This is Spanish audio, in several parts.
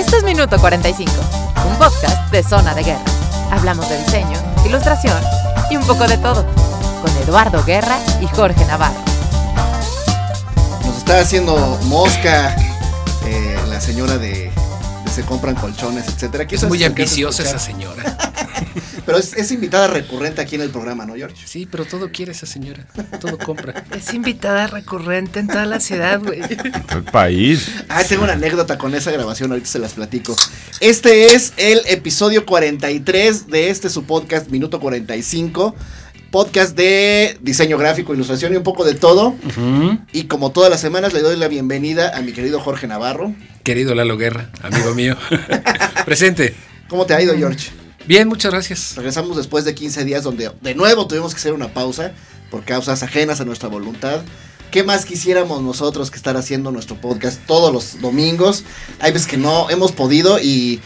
Esto es Minuto 45, un podcast de Zona de Guerra. Hablamos de diseño, ilustración y un poco de todo, con Eduardo Guerra y Jorge Navarro. Nos está haciendo mosca eh, la señora de, de se compran colchones, etcétera. Es muy ambiciosa esa señora. Pero es, es invitada recurrente aquí en el programa, ¿no, George? Sí, pero todo quiere esa señora. Todo compra. Es invitada recurrente en toda la ciudad, güey. El país. Ah, tengo una anécdota con esa grabación, ahorita se las platico. Este es el episodio 43 de este su podcast, Minuto 45. Podcast de diseño gráfico, ilustración y un poco de todo. Y como todas las semanas, le doy la bienvenida a mi querido Jorge Navarro. Querido Lalo Guerra, amigo mío. Presente. ¿Cómo te ha ido, George? Bien, muchas gracias. Regresamos después de 15 días donde de nuevo tuvimos que hacer una pausa por causas ajenas a nuestra voluntad. ¿Qué más quisiéramos nosotros que estar haciendo nuestro podcast todos los domingos? Hay veces que no hemos podido y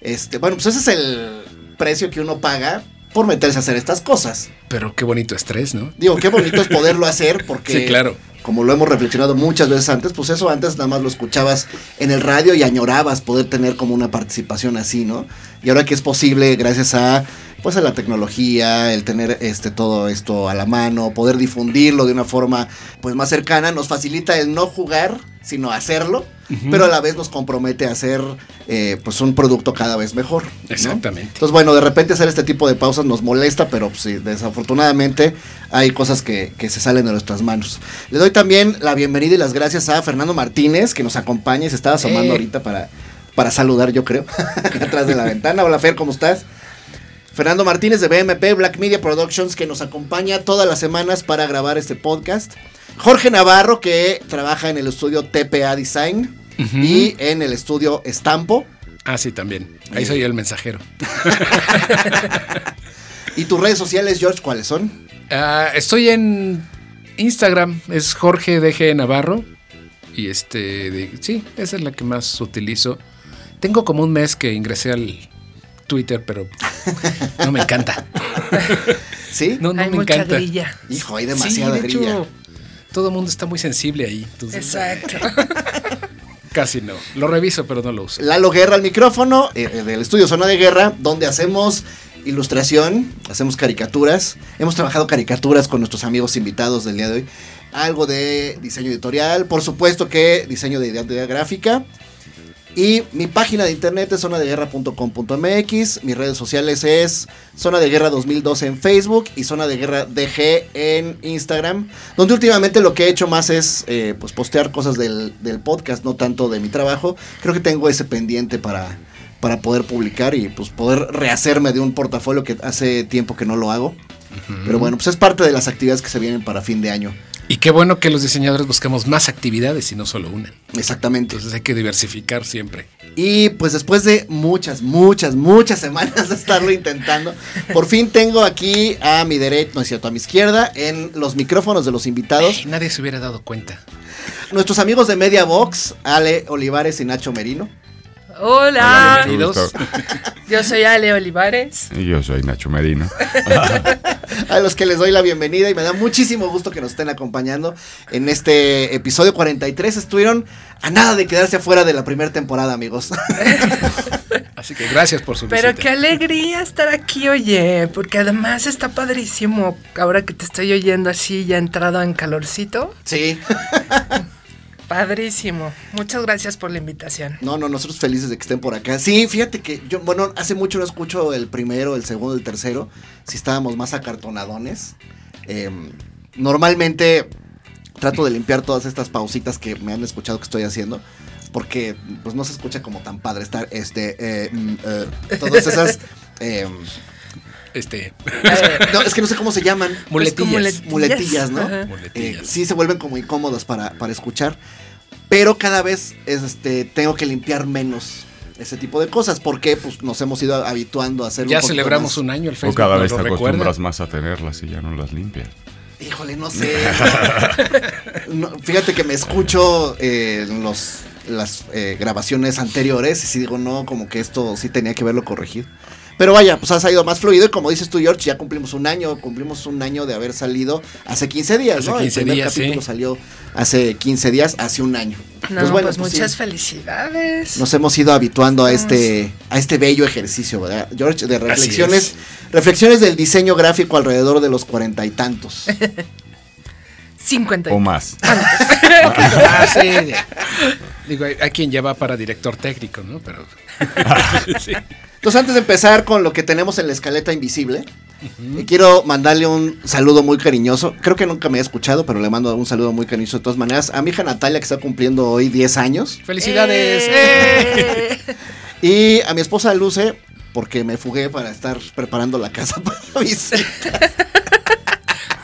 este, bueno, pues ese es el precio que uno paga por meterse a hacer estas cosas. Pero qué bonito estrés, ¿no? Digo, qué bonito es poderlo hacer porque Sí, claro. como lo hemos reflexionado muchas veces antes, pues eso antes nada más lo escuchabas en el radio y añorabas poder tener como una participación así, ¿no? Y ahora que es posible gracias a pues a la tecnología, el tener este todo esto a la mano, poder difundirlo de una forma pues más cercana, nos facilita el no jugar, sino hacerlo, pero a la vez nos compromete a hacer eh, pues un producto cada vez mejor. ¿no? Exactamente. Entonces, bueno, de repente hacer este tipo de pausas nos molesta, pero pues, sí, desafortunadamente hay cosas que, que se salen de nuestras manos. Le doy también la bienvenida y las gracias a Fernando Martínez, que nos acompaña y se estaba asomando Eh. ahorita para, para saludar, yo creo, atrás de la ventana. Hola, Fer, ¿cómo estás? Fernando Martínez de BMP Black Media Productions, que nos acompaña todas las semanas para grabar este podcast. Jorge Navarro, que trabaja en el estudio TPA Design y en el estudio Estampo. Ah, sí, también. Ahí soy el mensajero. ¿Y tus redes sociales, George, cuáles son? Ah, estoy en Instagram, es Jorge DG Navarro. Y este, de- sí, esa es la que más utilizo. Tengo como un mes que ingresé al Twitter, pero no me encanta. ¿Sí? No, no Hay me mucha encanta. grilla. Hijo, hay Sí, demasiada hecho, grilla. todo el mundo está muy sensible ahí. entonces, Exacto. Casi no. Lo reviso, pero no lo uso. Lalo Guerra al micrófono eh, eh, del estudio Zona de Guerra, donde hacemos ilustración, hacemos caricaturas. Hemos trabajado caricaturas con nuestros amigos invitados del día de hoy. Algo de diseño editorial, por supuesto que diseño de identidad gráfica. Y mi página de internet es zonadeguerra.com.mx. Mis redes sociales es Zona de Guerra 2012 en Facebook y Zona de Guerra DG en Instagram. Donde últimamente lo que he hecho más es eh, pues postear cosas del, del podcast, no tanto de mi trabajo. Creo que tengo ese pendiente para, para poder publicar y pues poder rehacerme de un portafolio que hace tiempo que no lo hago. Pero bueno, pues es parte de las actividades que se vienen para fin de año. Y qué bueno que los diseñadores buscamos más actividades y no solo una. Exactamente. Entonces hay que diversificar siempre. Y pues después de muchas, muchas, muchas semanas de estarlo intentando, por fin tengo aquí a mi derecha, no es cierto, a mi izquierda, en los micrófonos de los invitados, Ay, nadie se hubiera dado cuenta. nuestros amigos de Media Box, Ale Olivares y Nacho Merino. Hola, bienvenidos. Yo soy Ale Olivares. Y yo soy Nacho Medina. A los que les doy la bienvenida y me da muchísimo gusto que nos estén acompañando en este episodio 43. Estuvieron a nada de quedarse afuera de la primera temporada, amigos. Así que gracias por su Pero visita. qué alegría estar aquí, oye, porque además está padrísimo. Ahora que te estoy oyendo así, ya entrado en calorcito. Sí. Padrísimo. Muchas gracias por la invitación. No, no, nosotros felices de que estén por acá. Sí, fíjate que yo, bueno, hace mucho no escucho el primero, el segundo, el tercero. Si estábamos más acartonadones. Eh, normalmente trato de limpiar todas estas pausitas que me han escuchado que estoy haciendo. Porque pues no se escucha como tan padre estar, este, eh, mm, eh, todas esas... eh, Este, no, es que no sé cómo se llaman. Pues como muletillas. Muletillas, ¿no? Eh, sí se vuelven como incómodas para, para escuchar. Pero cada vez es, este, tengo que limpiar menos ese tipo de cosas. Porque pues, nos hemos ido habituando a hacer ya celebramos un año el O Facebook. cada ¿no vez te recuerda? acostumbras más a tenerlas y ya no las limpias. Híjole, no sé. No, fíjate que me escucho eh, los, las eh, grabaciones anteriores y sí digo, no, como que esto sí tenía que verlo corregido. Pero vaya, pues ha salido más fluido y como dices tú, George, ya cumplimos un año, cumplimos un año de haber salido hace 15 días, Hace ¿no? 15 El primer días, capítulo sí. salió hace 15 días, hace un año. No, Pues bueno, pues, pues muchas sí. felicidades. Nos hemos ido habituando a este, a este bello ejercicio, ¿verdad? George, de reflexiones, reflexiones del diseño gráfico alrededor de los cuarenta y tantos. 50. O más. Ah, sí. Digo, hay, hay quien ya va para director técnico, ¿no? Pero. Sí. Entonces, antes de empezar con lo que tenemos en la escaleta invisible, eh, quiero mandarle un saludo muy cariñoso. Creo que nunca me ha escuchado, pero le mando un saludo muy cariñoso de todas maneras. A mi hija Natalia, que está cumpliendo hoy 10 años. ¡Felicidades! ¡Eh! Y a mi esposa Luce, porque me fugué para estar preparando la casa para la visita.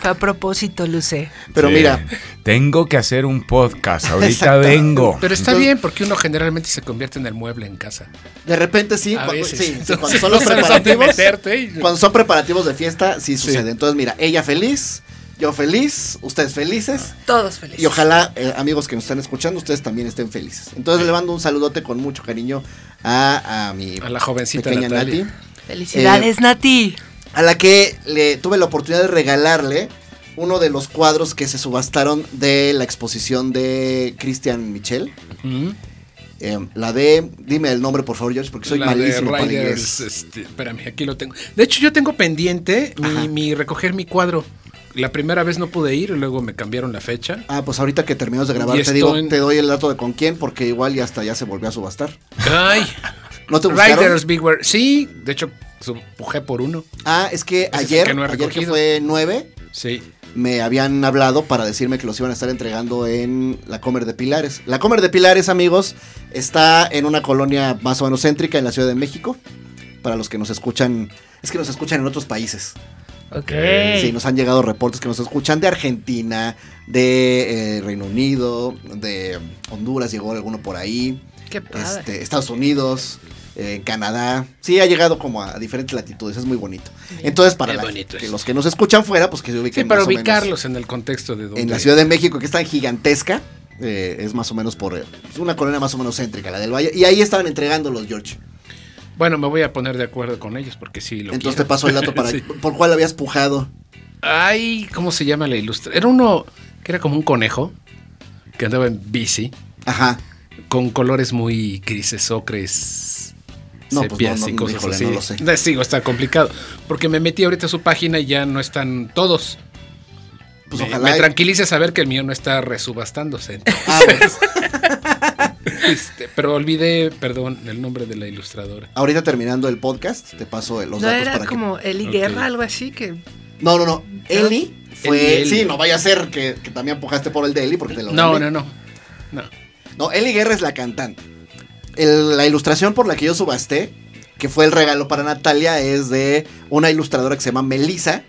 Fue a propósito, Luce. Pero Sí. mira, Tengo que hacer un podcast. Ahorita Exacto. vengo. Pero está Entonces- bien porque uno generalmente se convierte en el mueble en casa. de repente sí, A cu- veces. sí, sí, Entonces, cuando son los preparativos. meterte y- Cuando son preparativos de fiesta, sí sucede. Entonces, mira, ella feliz, yo feliz, ustedes felices. Todos felices. Y ojalá, eh, amigos que nos están escuchando, ustedes también estén felices. Entonces le mando un saludote con mucho cariño a, a mi A la jovencita pequeña Natalia. Nati, Felicidades, Nati. a la que le tuve la oportunidad de regalarle uno de los cuadros que se subastaron de la exposición de Christian Michel. Eh, la de, dime el nombre por favor, George, porque soy La de malísimo para Riders, inglés. este, espérame, aquí lo tengo. De hecho, yo tengo pendiente mi, mi recoger mi cuadro. La primera vez no pude ir, luego me cambiaron la fecha. Ah, pues ahorita que terminamos de grabar, te digo, te doy el dato de con quién, porque igual ya hasta ya se volvió a subastar. Ay, ¿No te buscaron? Riders Beware. Sí, de hecho, pujé por uno. Ah, es que Ese es el ayer, que no he ayer que fue 9, Sí. me habían hablado para decirme que los iban a estar entregando en la Comer de Pilares. La Comer de Pilares, amigos, está en una colonia más o menos céntrica en la Ciudad de México. Para los que nos escuchan, es que nos escuchan en otros países. Ok. Sí, nos han llegado reportes que nos escuchan de Argentina, de eh, Reino Unido, de Honduras, llegó alguno por ahí. Qué padre. este, Estados Unidos, eh, Canadá. Sí, ha llegado como a diferentes latitudes, es muy bonito. Entonces, para la- que los que nos escuchan fuera, pues que se ubiquen Sí, para más o menos ubicarlos en el contexto de donde. En la Ciudad de México, que es tan gigantesca, eh, es más o menos por eh, es una colonia más o menos céntrica, la del Valle. Y ahí estaban entregando los George. Bueno, me voy a poner de acuerdo con ellos porque sí lo Entonces te paso el dato para Sí. por cuál habías pujado. Ay, ¿cómo se llama la ilustra? Era uno que era como un conejo que andaba en bici Ajá. con colores muy grises, ocres, No, pues sepias no, no, y cosas híjole, así. no lo sé. Les digo, está complicado. Porque me metí ahorita a su página y ya no están todos. Pues me, ojalá. me tranquilice saber que el mío no está resubastándose. Ah, bueno. Este, pero olvidé, perdón, el nombre de la ilustradora. Ahorita terminando el podcast, te paso los no datos era para como Eli Ok. Guerra, algo así que. que. No, no, no. Eli fue. Eli, Eli. Sí, no vaya a ser que, que también pujaste por el de Eli porque te lo No, no, no. No. No, Eli Guerra es la cantante. El- la ilustración por la que yo subasté, que fue el regalo para Natalia, es de una ilustradora que se llama Melissa,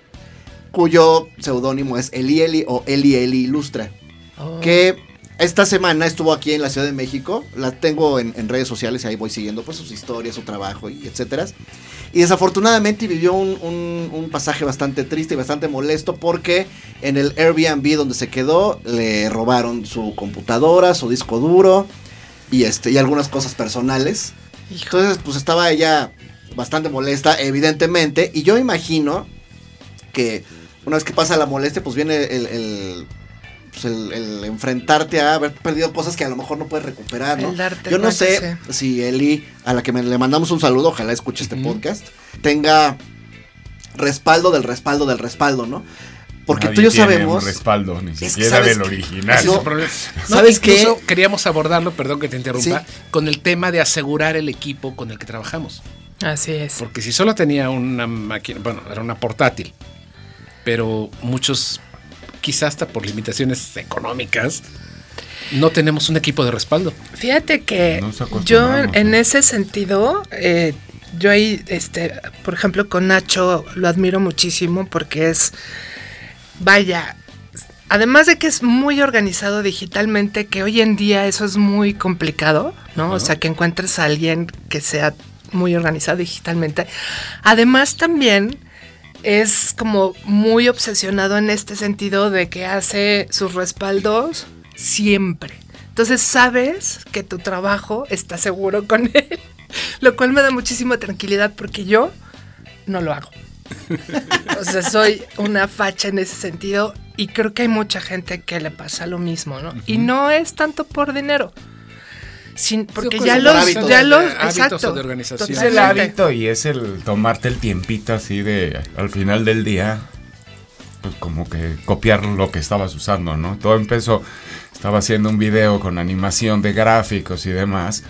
cuyo seudónimo es Eli Eli o Eli Eli Ilustra. Oh. Que esta semana estuvo aquí en la Ciudad de México. La tengo en, en redes sociales y ahí voy siguiendo pues, sus historias, su trabajo y etcétera. Y desafortunadamente vivió un, un- un pasaje bastante triste y bastante molesto porque en el Airbnb donde se quedó le robaron su computadora, su disco duro y, este, y algunas cosas personales. Entonces, pues estaba ella bastante molesta, evidentemente. Y yo imagino que una vez que pasa la molestia, pues viene el, el, pues, el- el enfrentarte a haber perdido cosas que a lo mejor no puedes recuperar, ¿no? Yo no sé si Eli, a la que me- le mandamos un saludo, ojalá escuche este podcast, tenga respaldo del respaldo del respaldo, ¿no? Porque Nadie tú y yo tiene sabemos... un respaldo, ni siquiera sabes del original. No. ¿sabes qué? Queríamos abordarlo, perdón que te interrumpa, Sí. con el tema de asegurar el equipo con el que trabajamos. Así es. Porque si solo tenía una máquina, bueno, era una portátil, pero muchos, quizás hasta por limitaciones económicas, no tenemos un equipo de respaldo. Fíjate que yo en ese sentido, eh, yo ahí, este, por ejemplo, con Nacho lo admiro muchísimo porque es, vaya, además de que es muy organizado digitalmente, que hoy en día eso es muy complicado, ¿no? O sea, que encuentres a alguien que sea muy organizado digitalmente. Además también es como muy obsesionado en este sentido de que hace sus respaldos siempre. Entonces sabes que tu trabajo está seguro con él, lo cual me da muchísima tranquilidad porque yo no lo hago. O sea, soy una facha en ese sentido Y creo que hay mucha gente que le pasa lo mismo, ¿no? Y no es tanto por dinero. Sin, porque ya los, hábitos, ya los, exacto, de organización. Es el hábito y es el tomarte el tiempito así de al final del día, pues como que copiar lo que estabas usando, ¿no? Todo empezó, estaba haciendo un video con animación de gráficos y demás,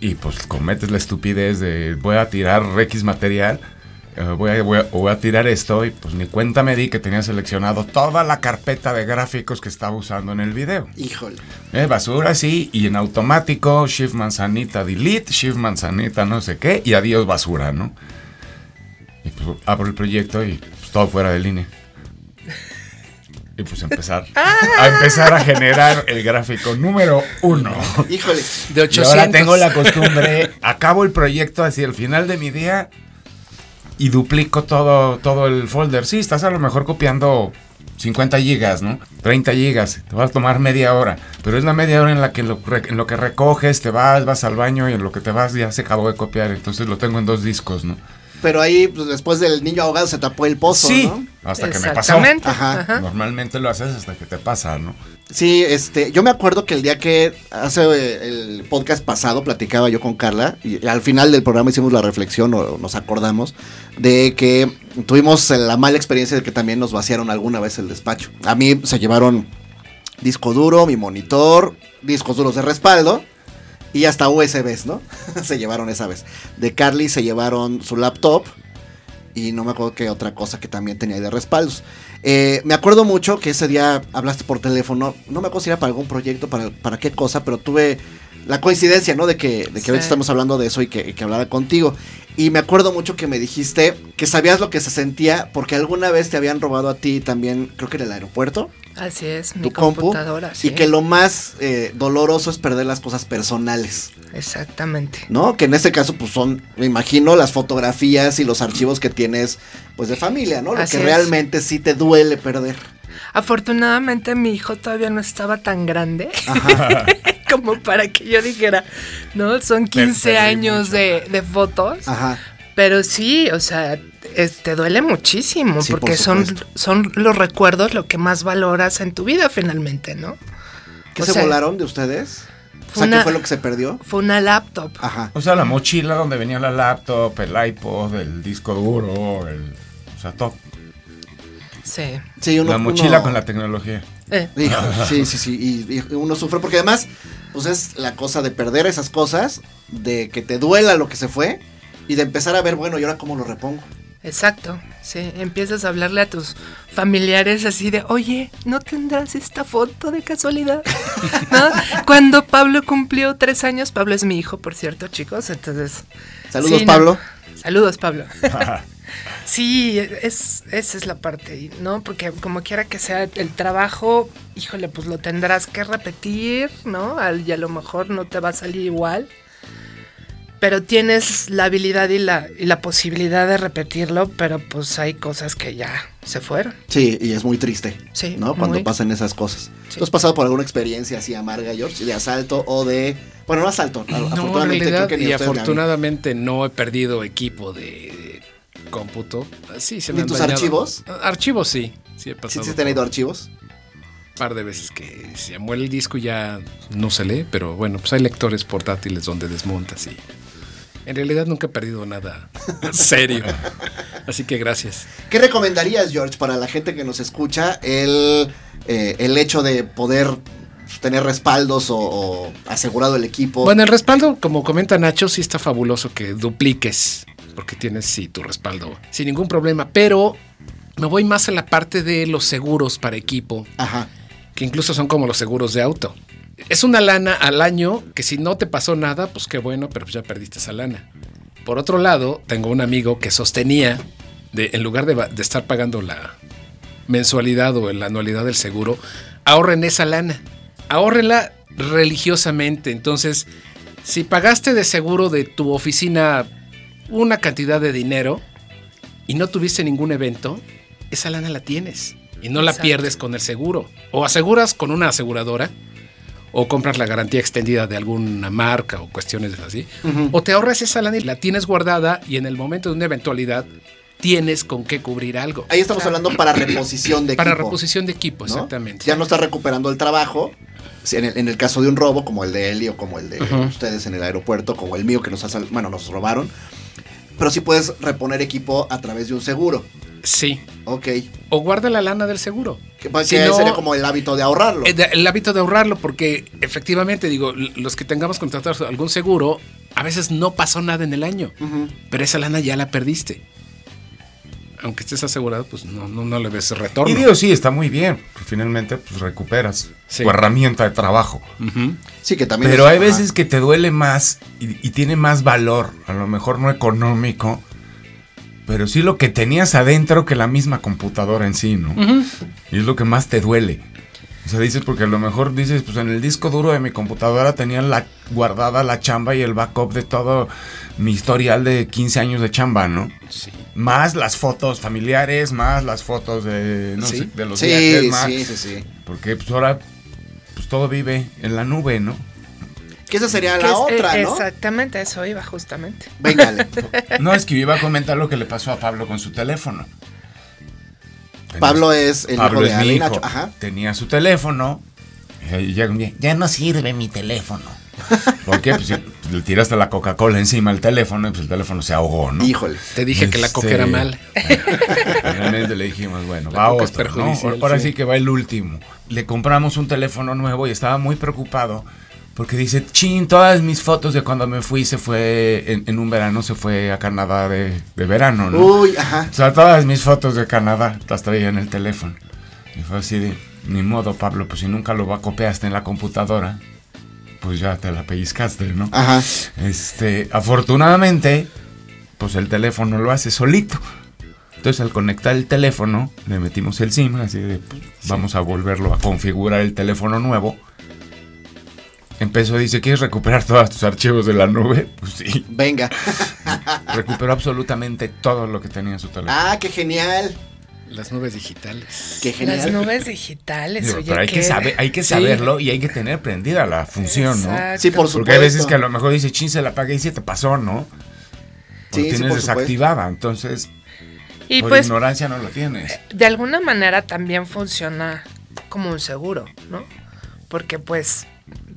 y pues cometes la estupidez de voy a tirar X material, voy, a, voy a- voy a tirar esto, y pues ni cuenta me di que tenía seleccionado toda la carpeta de gráficos que estaba usando en el video. Híjole. Eh, basura, sí, y en automático, shift manzanita, delete, shift manzanita, no sé qué, y adiós basura, ¿no? Y pues abro el proyecto y pues, todo fuera de línea. Y pues empezar a empezar a generar el gráfico número uno. Híjole. De Y 800. ahora tengo la costumbre, acabo el proyecto así al final de mi día y duplico todo, todo el folder. Sí, estás a lo mejor copiando 50 gigas, ¿no? 30 gigas, te va a tomar media hora, pero es la media hora en la que lo, en lo que recoges, te vas, vas al baño y en lo que te vas ya se acabó de copiar, entonces lo tengo en dos discos, ¿no? Pero ahí, pues, después del niño ahogado se tapó el pozo, sí, ¿no? hasta que me pasó. Exactamente. Ajá. ajá. Normalmente lo haces hasta que te pasa, ¿no? Sí, este, yo me acuerdo que el día que hace eh, el podcast pasado platicaba yo con Carla y al final del programa hicimos la reflexión o nos acordamos de que tuvimos la mala experiencia de que también nos vaciaron alguna vez el despacho. A mí se llevaron disco duro, mi monitor, discos duros de respaldo y hasta USBs, ¿no? se llevaron esa vez. De Carly se llevaron su laptop y no me acuerdo qué otra cosa que también tenía de respaldos. Eh, me acuerdo mucho que ese día hablaste por teléfono, no me acuerdo si era para algún proyecto, para, para qué cosa, pero tuve la coincidencia, ¿no? De que, de que Sí. ahorita estamos hablando de eso y que, que hablara contigo. Y me acuerdo mucho que me dijiste que sabías lo que se sentía porque alguna vez te habían robado a ti también, creo que en el aeropuerto, Así es, mi compu, computadora. sí. y que lo más eh, doloroso es perder las cosas personales. Exactamente. ¿no? Que en este caso, pues son, me imagino, las fotografías y los archivos que tienes, pues de familia, ¿no? Lo Así que es. realmente sí te duele perder. Afortunadamente mi hijo todavía no estaba tan grande como para que yo dijera, no, son 15 perdí años de, de fotos. Ajá. Pero sí, o sea, es- te duele muchísimo Sí, por porque son, son los recuerdos lo que más valoras en tu vida finalmente, ¿no? ¿Qué O se sea, volaron de ustedes? O sea, ¿qué fue lo que se perdió? Fue una laptop. Ajá. O sea, la mochila donde venía la laptop, el iPod, el disco duro, el, o sea, todo. Sí. Sí, uno, la mochila uno- con la tecnología. Eh, Hijo, sí, sí, sí. Y, y uno sufre porque además, pues es la cosa de perder esas cosas, de que te duela lo que se fue y de empezar a ver, bueno, ¿y ahora cómo lo repongo? exacto. Sí, empiezas a hablarle a tus familiares así de, oye, ¿no tendrás esta foto de casualidad? ¿No? Cuando Pablo cumplió tres años, Pablo es mi hijo, por cierto, chicos, entonces... Saludos, sí, no. Pablo. Saludos, Pablo. Sí, es, esa es la parte, ¿no? Porque como quiera que sea el trabajo, híjole, pues lo tendrás que repetir, ¿no? Al- Y a lo mejor no te va a salir igual. Pero tienes la habilidad y la, y la posibilidad de repetirlo, pero pues hay cosas que ya se fueron. Sí, y es muy triste, Sí, ¿no? Cuando muy. pasan esas cosas. Sí. ¿Tú has pasado por alguna experiencia así amarga, George? De asalto o de... Bueno, no asalto. No, en afortunadamente realidad, creo que ni y afortunadamente no he perdido equipo de cómputo. Sí, se me ¿Ni han tus dañado. archivos? Archivos sí. Sí, he ¿Sí, pasado sí te han ido archivos? un par de veces que se muere el disco y ya no se lee, pero bueno, pues hay lectores portátiles donde desmontas y. En realidad nunca he perdido nada serio. Así que gracias. ¿Qué recomendarías, George, para la gente que nos escucha el, eh, el hecho de poder tener respaldos o, o asegurado el equipo? Bueno, el respaldo, como comenta Nacho, sí está fabuloso que dupliques, porque tienes sí tu respaldo sin ningún problema, pero me voy más a la parte de los seguros para equipo, Ajá. que incluso son como los seguros de auto. Es una lana al año que si no te pasó nada, pues qué bueno, pero ya perdiste esa lana. Por otro lado, tengo un amigo que sostenía, de, en lugar de, de estar pagando la mensualidad o la anualidad del seguro, ahorren esa lana. Ahórrenla religiosamente. Entonces, si pagaste de seguro de tu oficina una cantidad de dinero y no tuviste ningún evento, esa lana la tienes y no la Exacto. pierdes con el seguro. O aseguras con una aseguradora o compras la garantía extendida de alguna marca o cuestiones así. O te ahorras esa lana y la tienes guardada y en el momento de una eventualidad tienes con qué cubrir algo. Ahí estamos hablando para reposición de Para equipo. reposición de equipo, ¿no? exactamente. Ya no estás recuperando el trabajo. Si En el, en el caso de un robo, como el de Eli o como el de ustedes en el aeropuerto, como el mío que nos, bueno, nos robaron. Pero sí puedes reponer equipo a través de un seguro. Sí. Ok. O guarda la lana del seguro. Que, Si no- sería como el hábito de ahorrarlo. Eh, El hábito de ahorrarlo, porque efectivamente, digo, los que tengamos contratados algún seguro, a veces no pasó nada en el año, pero esa lana ya la perdiste. Aunque estés asegurado, pues no, no, no le ves retorno. Y digo, sí, está muy bien. porque finalmente, pues recuperas Sí. tu herramienta de trabajo. Sí, que también. Pero es- hay ajá. veces que te duele más y, y tiene más valor, a lo mejor no económico, pero sí lo que tenías adentro que la misma computadora en sí, ¿no? Y es lo que más te duele. O sea, dices, porque a lo mejor dices, pues en el disco duro de mi computadora tenía la, guardada la chamba y el backup de todo mi historial de 15 años de chamba, ¿no? Sí. Más las fotos familiares, más las fotos de, no Sí. sé, de los Sí, viajes, más. sí, sí, sí. Porque pues ahora pues todo vive en la nube, ¿no? Que esa sería la es- otra, eh, ¿no? Exactamente, eso iba justamente. Véngale. No, es que iba a comentar lo que le pasó a Pablo con su teléfono. Pablo es el Pablo hijo de es mi hijo. Nacho. Ajá. Tenía su teléfono. Y ya no sirve mi teléfono. ¿Por qué? Pues si le tiraste la Coca-Cola encima al teléfono y pues el teléfono se ahogó, ¿no? Híjole. Te dije que la coca Este, era mal. Finalmente le dijimos, bueno, La va coca es otro, Ahora sí. sí que va el último. Le compramos un teléfono nuevo y estaba muy preocupado porque dice, chin, todas mis fotos de cuando me fui se fue en, en un verano, se fue a Canadá de, de verano, ¿no? Uy, ajá. O sea, todas mis fotos de Canadá las traía en el teléfono. Y fue así de, ni modo, Pablo, pues si nunca lo copiaste en la computadora, pues ya te la pellizcaste, ¿no? Ajá. Este, afortunadamente, pues el teléfono lo hace solito. Entonces al conectar el teléfono, le metimos el SIM, así de, pues, vamos a volverlo a configurar el teléfono nuevo. Empezó, dice, ¿quieres recuperar todos tus archivos de la nube? Pues sí, Venga. recuperó absolutamente todo lo que tenía en su teléfono. Ah, qué genial. Las nubes digitales. Qué genial. Las nubes digitales, Digo, oye, pero hay que, saber, hay que Sí. saberlo y hay que tener prendida la función, ¿no? Sí, por supuesto. Porque hay veces que a lo mejor dice, chin, se la apagué y se te pasó, ¿no? Sí, sí, tienes por supuesto. desactivada, entonces Y por pues, ignorancia no lo tienes. de alguna manera también funciona como un seguro, ¿no? Porque pues,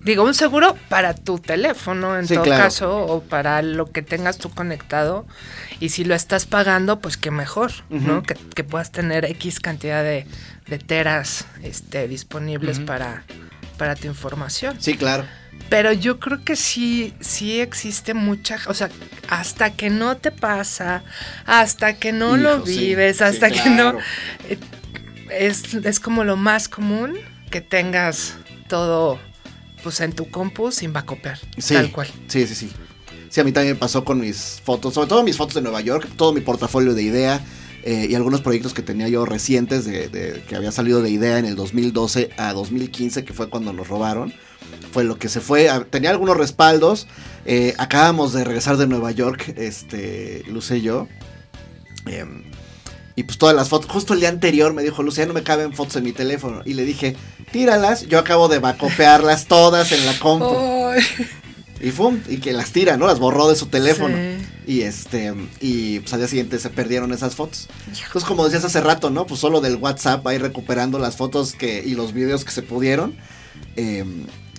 digo, un seguro para tu teléfono en Sí, todo claro. caso, o para lo que tengas tú conectado. Y si lo estás pagando, pues qué mejor, ¿no? Que, que puedas tener X cantidad de, de teras este, disponibles para, para tu información. Sí, claro. Pero yo creo que sí, sí existe mucha, o sea, hasta que no te pasa, hasta que no lo Hijo, vives, sí, hasta que claro. no, eh, es, es como lo más común que tengas todo, pues en tu compu sin bacopear, Sí. tal cual. Sí, sí, sí. Sí, a mí también me pasó con mis fotos, sobre todo mis fotos de Nueva York, todo mi portafolio de idea eh, y algunos proyectos que tenía yo recientes de, de- que había salido de idea en el 2012 a 2015, que fue cuando nos robaron. Fue lo que se fue. Tenía algunos respaldos. eh, acabamos de regresar de Nueva York, este, Luce y yo. em, y pues todas las fotos, justo el día anterior me dijo, Luce, ya no me caben fotos en mi teléfono. Y le dije, tíralas, yo acabo de bacopearlas todas en la compu. Ay, Y fum, y que las tira, ¿no? Las borró de su teléfono. sí. Y este, y pues al día siguiente se perdieron esas fotos. Entonces, como decías hace rato, ¿no? Pues solo del WhatsApp ahí recuperando las fotos que, y los videos que se pudieron. Eh,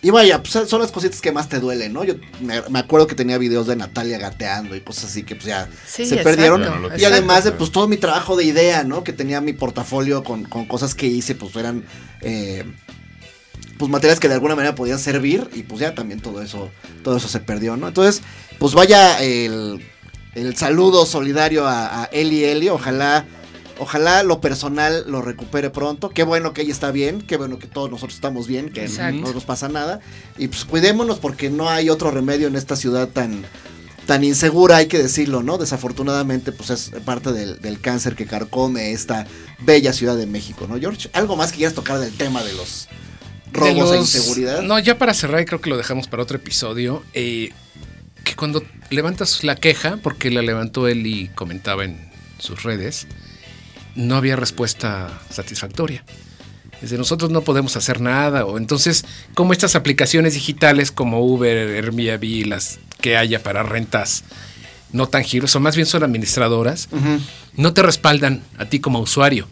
y vaya, pues son las cositas que más te duelen, ¿no? Yo me, me acuerdo que tenía videos de Natalia gateando y cosas así que pues ya Sí, se exacto, perdieron. Ya no lo y además de pues todo mi trabajo de idea, ¿no? Que tenía mi portafolio con, con cosas que hice, pues eran eh, pues materiales que de alguna manera podían servir y pues ya también todo eso, todo eso se perdió, ¿no? Entonces, pues vaya el, el saludo solidario a, a Eli Eli, ojalá, ojalá lo personal lo recupere pronto, qué bueno que ella está bien, qué bueno que todos nosotros estamos bien, que Exacto. no nos pasa nada y pues cuidémonos porque no hay otro remedio en esta ciudad tan tan insegura, hay que decirlo, ¿no? Desafortunadamente, pues es parte del, del cáncer que carcome esta bella ciudad de México, ¿no, George? ¿Algo más que quieras tocar del tema de los De robos e inseguridad? No, ya para cerrar, y creo que lo dejamos para otro episodio. eh, que cuando levantas la queja, porque la levantó él y comentaba en sus redes, no había respuesta satisfactoria. Desde nosotros no podemos hacer nada, o entonces, como estas aplicaciones digitales como Uber, Airbnb, las que haya para rentas, no tangibles, o más bien son administradoras, no te respaldan a ti como usuario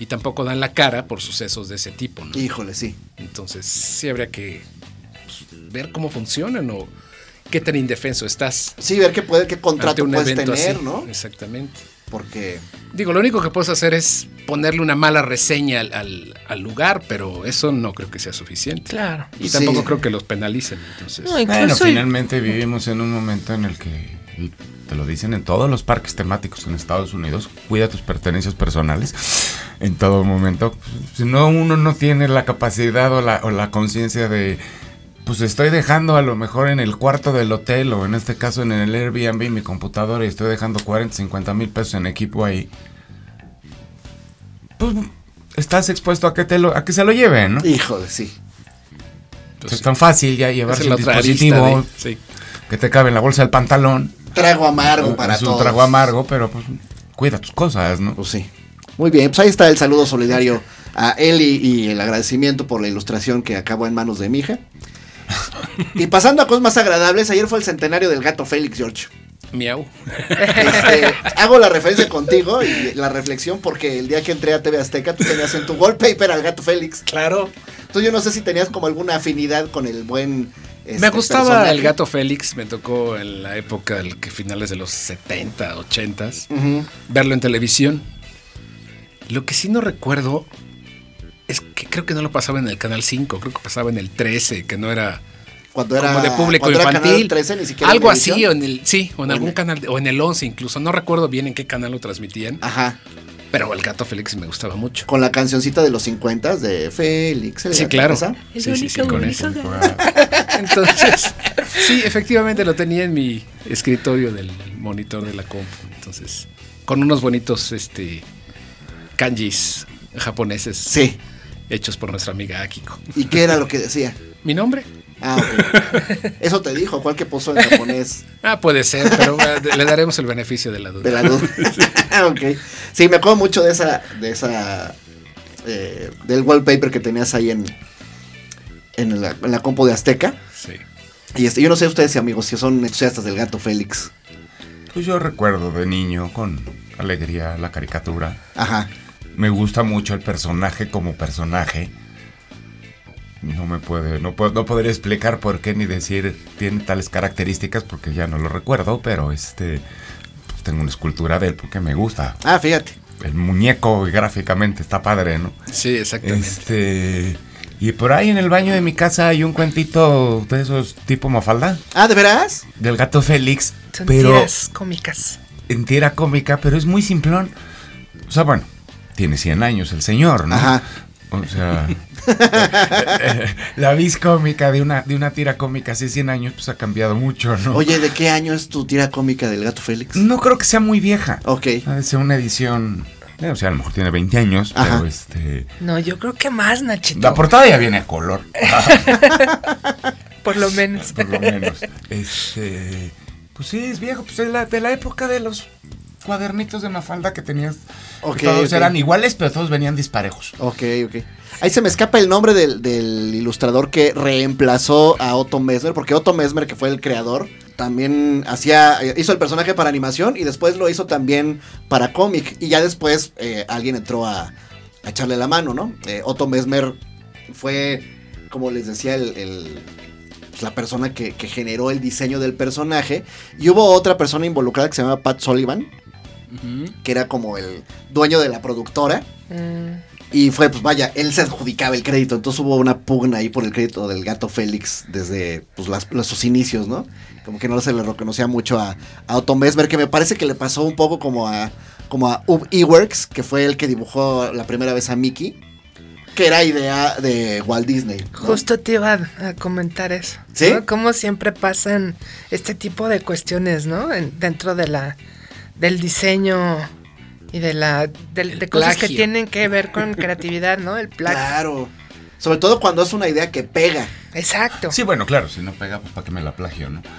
y tampoco dan la cara por sucesos de ese tipo. ¿no? Híjole, sí. Entonces, sí habría que pues, ver cómo funcionan o qué tan indefenso estás. Sí, ver qué, puede, qué contrato puedes tener, así. ¿no? Exactamente. Porque Digo, lo único que puedes hacer es ponerle una mala reseña al, al- al lugar, pero eso no creo que sea suficiente. Claro. Y Sí. tampoco creo que los penalicen. Entonces, No, incluso Bueno, finalmente vivimos en un momento en el que, y te lo dicen en todos los parques temáticos en Estados Unidos, cuida tus pertenencias personales en todo momento. Si no, uno no tiene la capacidad o la, o la conciencia de, pues estoy dejando a lo mejor en el cuarto del hotel o en este caso en el Airbnb mi computadora y estoy dejando 40, 50 mil pesos en equipo ahí. Pues estás expuesto a que, te lo, a que se lo lleven, ¿no? Híjole, sí. pues, es tan fácil ya llevarse el dispositivo de- sí. que te cabe en la bolsa del pantalón. Trago amargo para es un todos. trago amargo, pero pues cuida tus cosas, ¿no? Pues sí. Muy bien, pues ahí está el saludo solidario a Eli y el agradecimiento por la ilustración que acabó en manos de mi hija. Y pasando a cosas más agradables, ayer fue el centenario del gato Félix George. Miau. Este, hago la referencia contigo y la reflexión porque el día que entré a TV Azteca tú tenías en tu wallpaper al gato Félix. Claro. Entonces yo no sé si tenías como alguna afinidad con el buen... este, me gustaba personaje. el gato Félix, me tocó en la época del que finales de los 70, 80 Ujú. verlo en televisión. Lo que sí no recuerdo es que creo que no lo pasaba en el canal 5, creo que pasaba en el 13, que no era Cuando era, como de público infantil. Canal 13, ni siquiera algo así, o en el, sí, o en O algún en el- canal, o en el 11 incluso. No recuerdo bien en qué canal lo transmitían, Ajá. pero el gato Félix me gustaba mucho. Con la cancioncita de los 50 de Félix. el Sí, gato, claro. ¿esa? El Sí, sí, sí, con eso. Entonces, sí, efectivamente lo tenía en mi escritorio del monitor de la compu. Entonces, con unos bonitos este kanjis japoneses Sí. Hechos por nuestra amiga Akiko. ¿Y qué era lo que decía? ¿Mi nombre? Ah, ok. Eso te dijo, ¿cuál que puso en japonés Ah, puede ser, pero eh, le daremos el beneficio de la duda. de la duda? ok. Sí, me acuerdo mucho de esa, de esa, eh, del wallpaper que tenías ahí en, en la, en la compu de Azteca. Sí. Y este, yo no sé ustedes, amigos, si son entusiastas del gato Félix. Pues yo recuerdo de niño con alegría la caricatura. Ajá. Me gusta mucho el personaje como personaje. No me puede, no puedo, no podría explicar por qué ni decir tiene tales características porque ya no lo recuerdo, pero este pues tengo una escultura de él porque me gusta. Ah, fíjate. El muñeco gráficamente está padre, ¿no? Sí, exactamente. Este y por ahí en el baño de mi casa hay un cuentito de esos tipo Mafalda Ah, ¿de veras? del gato Félix, Son pero tiras cómicas. en tira cómica, pero es muy simplón. O sea, bueno, tiene 100 años el señor, ¿no? Ajá. O sea, la vis cómica de una, de una tira cómica hace 100 años, pues ha cambiado mucho, ¿no? Oye, ¿de qué año es tu tira cómica del gato Félix? No creo que sea muy vieja. Ok. Ha de ser una edición, eh, o sea, a lo mejor tiene 20 años, Ajá. pero este... No, yo creo que más, Nachito. La portada ya viene a color, Por lo menos. por lo menos. Este, pues sí, es viejo, pues de la, de la época de los cuadernitos de Mafalda que tenías. que todos eran iguales, pero todos venían disparejos. Ok, ok. Ahí se me escapa el nombre del, del ilustrador que reemplazó a Otto Mesmer, porque Otto Mesmer, que fue el creador, también hacía, eh, hizo el personaje para animación y después lo hizo también para cómic. Y ya después eh, alguien entró a, a echarle la mano, ¿no? Eh, Otto Mesmer fue, como les decía, el, el- pues, la persona que, que generó el diseño del personaje. Y hubo otra persona involucrada que se llama Pat Sullivan, Que era como el dueño de la productora. Mm, Y fue, pues vaya, él se adjudicaba el crédito. Entonces hubo una pugna ahí por el crédito del gato Félix desde pues, las- los- sus inicios, ¿no? Como que no se le reconocía mucho a, a Otto Mesmer, que me parece que le pasó un poco como a, como a Ub Iwerks, que fue el que dibujó la primera vez a Mickey, que era idea de Walt Disney. ¿no? Justo te iba a comentar eso. ¿Sí? ¿no? Cómo siempre pasan este tipo de cuestiones, ¿no? En- dentro de la del diseño y de la de, cosas que tienen que ver con creatividad, ¿no? El plagio. Claro. Sobre todo cuando es una idea que pega. Exacto. Sí, bueno, claro, si no pega, pues para que me la plagio, ¿no?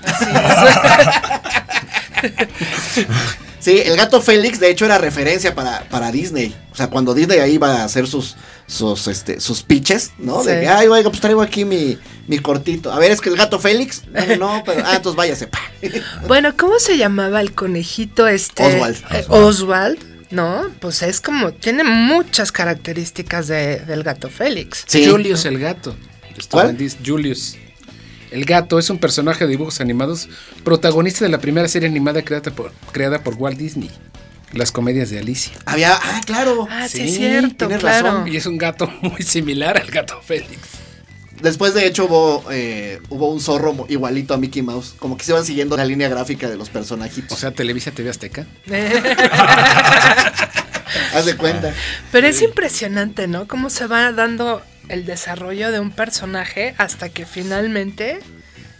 Sí, el gato Félix, de hecho, era referencia para, para Disney. O sea, cuando Disney ahí iba a hacer sus, sus, este, sus pitches, ¿no? De que, ay, oiga, pues traigo aquí mi, mi cortito. A ver, es que el gato Félix. No, no, pero, ah, entonces váyase. pa. Bueno, ¿cómo se llamaba el conejito este? Oswald. Eh, Oswald, ¿no? Pues es como, tiene muchas características de- del gato Félix. Sí. Julius el gato. ¿Cuál? Julius. El gato es un personaje de dibujos animados, protagonista de la primera serie animada creada por, creada por Walt Disney. Las comedias de Alicia. Había, ah, claro. Ah, sí, Sí, es cierto, tienes claro. razón. Y es un gato muy similar al gato Félix. Después, de hecho, hubo, eh, hubo un zorro igualito a Mickey Mouse. Como que se iban siguiendo la línea gráfica de los personajitos. O sea, Televisa TV Azteca. Haz de cuenta. Pero es impresionante, ¿no? Cómo se va dando el desarrollo de un personaje hasta que finalmente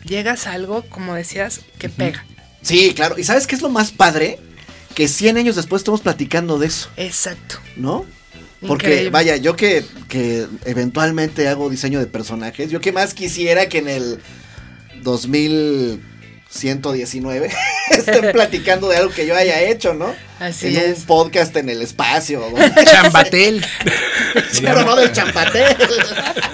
llegas a algo, como decías, que pega. Sí, claro. ¿Y sabes qué es lo más padre? Que 100 años después estamos platicando de eso, Exacto. ¿no? Porque, Increíble. vaya, yo que, que eventualmente hago diseño de personajes, yo que más quisiera que en el 2119 estén platicando de algo que yo haya hecho, ¿no? Así en es. un podcast en el espacio. Chambatel. Pero no del champatel.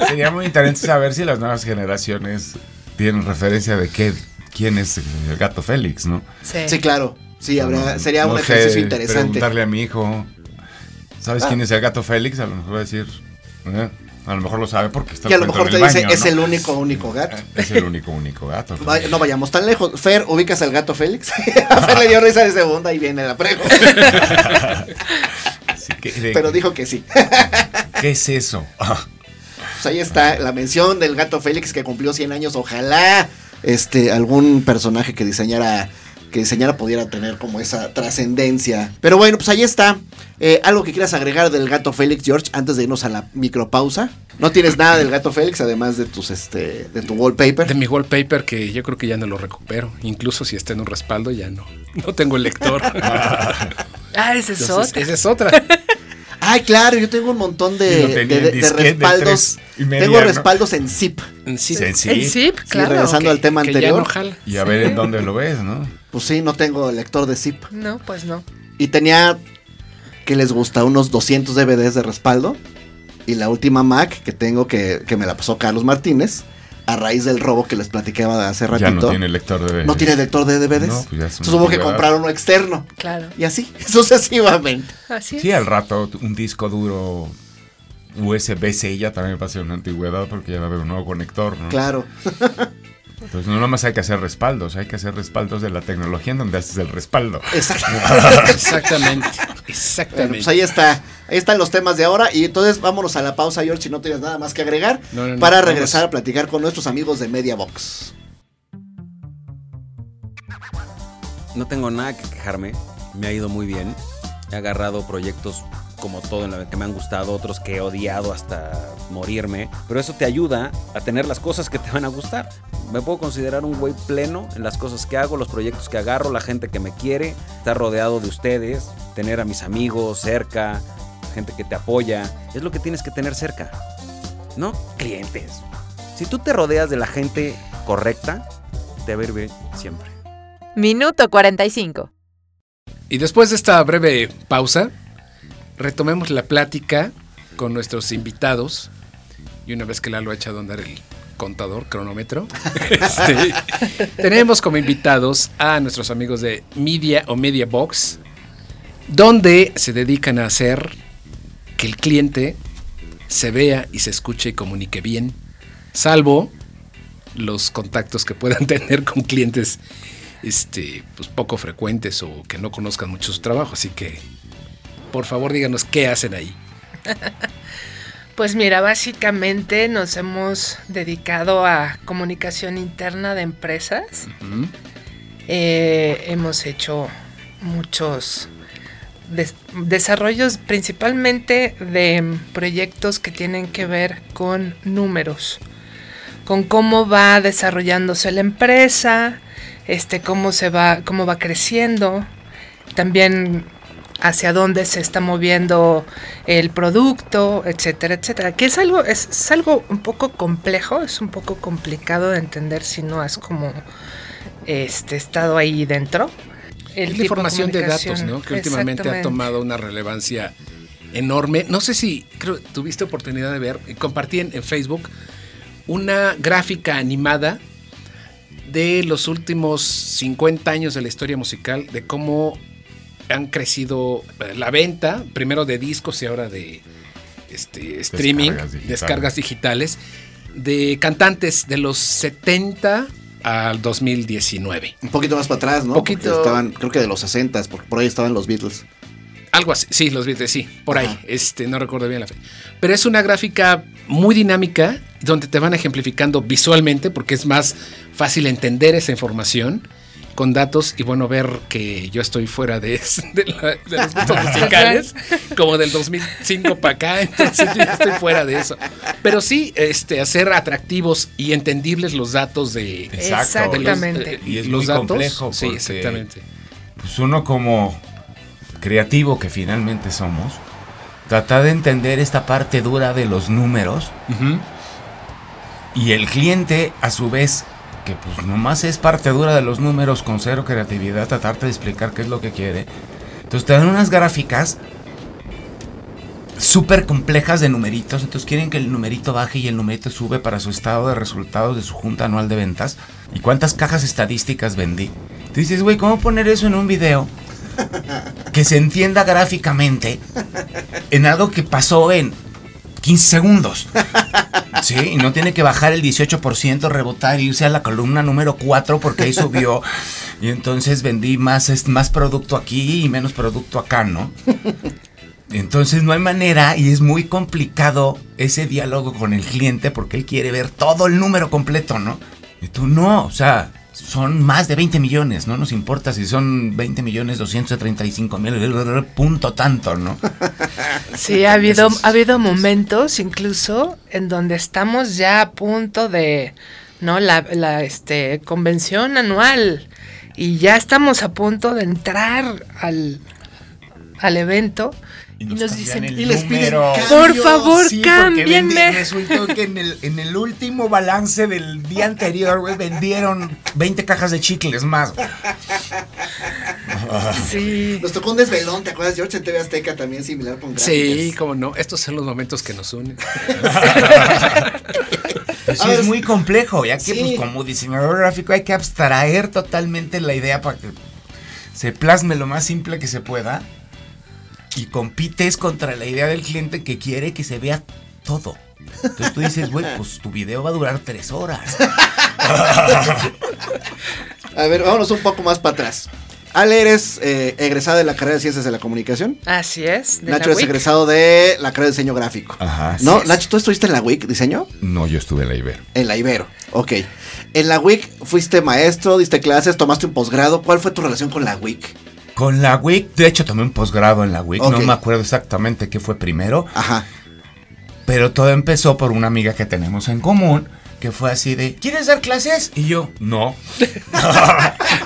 Sería muy interesante saber si las nuevas generaciones tienen referencia de qué, quién es el gato Félix, ¿no? Sí. Sí, claro. Sí, No, habrá- no sería un sé, ejercicio interesante. Preguntarle a mi hijo, ¿sabes Ah. quién es el gato Félix? A lo mejor va a decir, "Eh, a lo mejor lo sabe porque está Y a lo mejor te dice, baño, es ¿no? el único, único gato. Es el único, único gato. Vaya- no vayamos tan lejos. Fer, ¿ubicas al gato Félix? a Fer le dio risa de segunda y viene la pregunta. Pero dijo que sí. ¿Qué es eso? Pues ahí está la mención del gato Félix que cumplió 100 años. Ojalá este algún personaje que diseñara que diseñara pudiera tener como esa trascendencia. Pero bueno, pues ahí está. Eh, algo que quieras agregar del gato Félix, George, antes de irnos a la micropausa. No tienes nada del gato Félix, además de tus este de tu wallpaper. De mi wallpaper que yo creo que ya no lo recupero. Incluso si está en un respaldo ya no. No tengo el lector. Ah, ese es Entonces, otro. esa es otra. Ay, claro, yo tengo un montón de, en respaldos. media, tengo ¿no? respaldos en zip. Sí, Sí, sí. zip, Sí, claro. regresando que- al tema anterior. no. Y a ver en dónde lo ves, ¿no? Pues sí, no tengo lector de zip. No, pues no. Y tenía, ¿qué les gusta? Unos 200 DVDs de respaldo. Y la última Mac que tengo que, que me la pasó Carlos Martínez. A raíz del robo que les platicaba hace ratito. Ya no tiene lector de No tiene lector de DVDs. No, pues Entonces hubo que comprar uno externo. Claro. Y así, sucesivamente. Así es. Sí, al rato un disco duro USB-C ya también va a ser una antigüedad porque ya va a haber un nuevo conector, ¿no? Claro. Entonces no nomás hay que hacer respaldos, hay que hacer respaldos de la tecnología en donde haces el respaldo. Exactamente. Bueno, Exactamente. pues ahí está. Ahí están los temas de ahora. Y entonces vámonos a la pausa, George, si no tienes nada más que agregar. No, no, no, para vamos. regresar a platicar con nuestros amigos de Mediabox. No tengo nada que quejarme, me ha ido muy bien. He agarrado proyectos como todo en la que me han gustado, otros que he odiado hasta morirme. Pero eso te ayuda a tener las cosas que te van a gustar. Me puedo considerar un güey pleno en las cosas que hago, los proyectos que agarro, la gente que me quiere, estar rodeado de ustedes, tener a mis amigos cerca, gente que te apoya. Es lo que tienes que tener cerca. No clientes. Si tú te rodeas de la gente correcta, te va a ir bien siempre. Minuto 45. Y después de esta breve pausa, retomemos la plática con nuestros invitados. Y una vez que Lalo ha echado a andar el contador, cronómetro, este, tenemos como invitados a nuestros amigos de Media o Media Box, donde se dedican a hacer que el cliente se vea y se escuche y comunique bien, salvo los contactos que puedan tener con clientes este, pues poco frecuentes o que no conozcan mucho su trabajo. Así que, por favor, díganos qué hacen ahí. Pues mira, básicamente nos hemos dedicado a comunicación interna de empresas. Eh, hemos hecho muchos des- desarrollos principalmente de proyectos que tienen que ver con números, con cómo va desarrollándose la empresa, este, cómo se va, cómo va creciendo, también hacia dónde se está moviendo el producto, etcétera, etcétera. Que es algo, es, es algo un poco complejo, es un poco complicado de entender si no has como este estado ahí dentro. El Es la información de datos. ¿no? Que últimamente ha tomado una relevancia enorme. No sé si creo, tuviste oportunidad de ver, eh, compartí en, en Facebook una gráfica animada de los últimos 50 años de la historia musical, de cómo han crecido eh, la venta, primero de discos y ahora de este, streaming, Descargas digitales. descargas digitales, de cantantes de los 70 al 2019. Un poquito más para atrás, ¿no? Poquito- Porque estaban, creo que de los 60, porque por ahí estaban los Beatles. Algo así, sí, los Beatles, sí, por ahí, este, no recuerdo bien la fe. Pero es una gráfica muy dinámica, donde te van ejemplificando visualmente, porque es más fácil entender esa información con datos y bueno, ver que yo estoy fuera de, de, la- de los gustos musicales, como del 2005 para acá, entonces yo estoy fuera de eso. Pero sí, este, hacer atractivos y entendibles los datos de, Exacto. de los, Exactamente. eh, Y es los muy datos. complejo sí, exactamente. pues uno como creativo que finalmente somos, trata de entender esta parte dura de los números y el cliente a su vez que pues nomás es parte dura de los números con cero creatividad, tratarte de explicar qué es lo que quiere. Entonces te dan unas gráficas súper complejas de numeritos, entonces quieren que el numerito baje y el numerito sube para su estado de resultados de su junta anual de ventas y cuántas cajas estadísticas vendí. Tú dices, güey, ¿cómo poner eso en un video? Que se entienda gráficamente en algo que pasó en 15 segundos. Sí, y no tiene que bajar el 18%, rebotar irse a la columna número 4 porque ahí subió. Y entonces vendí más, más producto aquí y menos producto acá, ¿no? Entonces no hay manera y es muy complicado ese diálogo con el cliente porque él quiere ver todo el número completo, ¿no? Y tú no, o sea, son más de 20 millones, no nos importa si son 20 millones 235 mil, punto tanto, ¿no? Sí, ha habido, ha habido momentos incluso en donde estamos ya a punto de, ¿no? La, la este, convención anual y ya estamos a punto de entrar al, al evento y, nos, dicen, el y les piden por favor, Sí, cámbienme. resultó que en el, en el último balance del día anterior, güey, vendieron 20 cajas de chicles más. Sí. Nos tocó un desvelón, ¿te acuerdas, George? En TV Azteca también similar con gráficas. Sí, como no, estos son los momentos que nos unen. Pues sí, A ver, es muy complejo, ya que sí. pues como diseñador gráfico hay que abstraer totalmente la idea para que se plasme lo más simple que se pueda y compites contra la idea del cliente que quiere que se vea todo. Entonces tú dices, güey, pues tu video va a durar tres horas. A ver, vámonos un poco más para atrás. Ale, eres eh, egresado de la carrera de Ciencias de la Comunicación. Así es. de Nacho la es WIC. egresado de la carrera de Diseño Gráfico. Ajá, así ¿No? es. Nacho, ¿tú estuviste en la WIC, diseño? No, yo estuve en la Ibero. En la Ibero, ok. En la WIC fuiste maestro, diste clases, tomaste un posgrado. ¿Cuál fue tu relación con la WIC? Con la WIC, de hecho tomé un posgrado en la WIC, no me acuerdo exactamente qué fue primero, Ajá. pero todo empezó por una amiga que tenemos en común, que fue así de, ¿quieres dar clases? Y yo, no.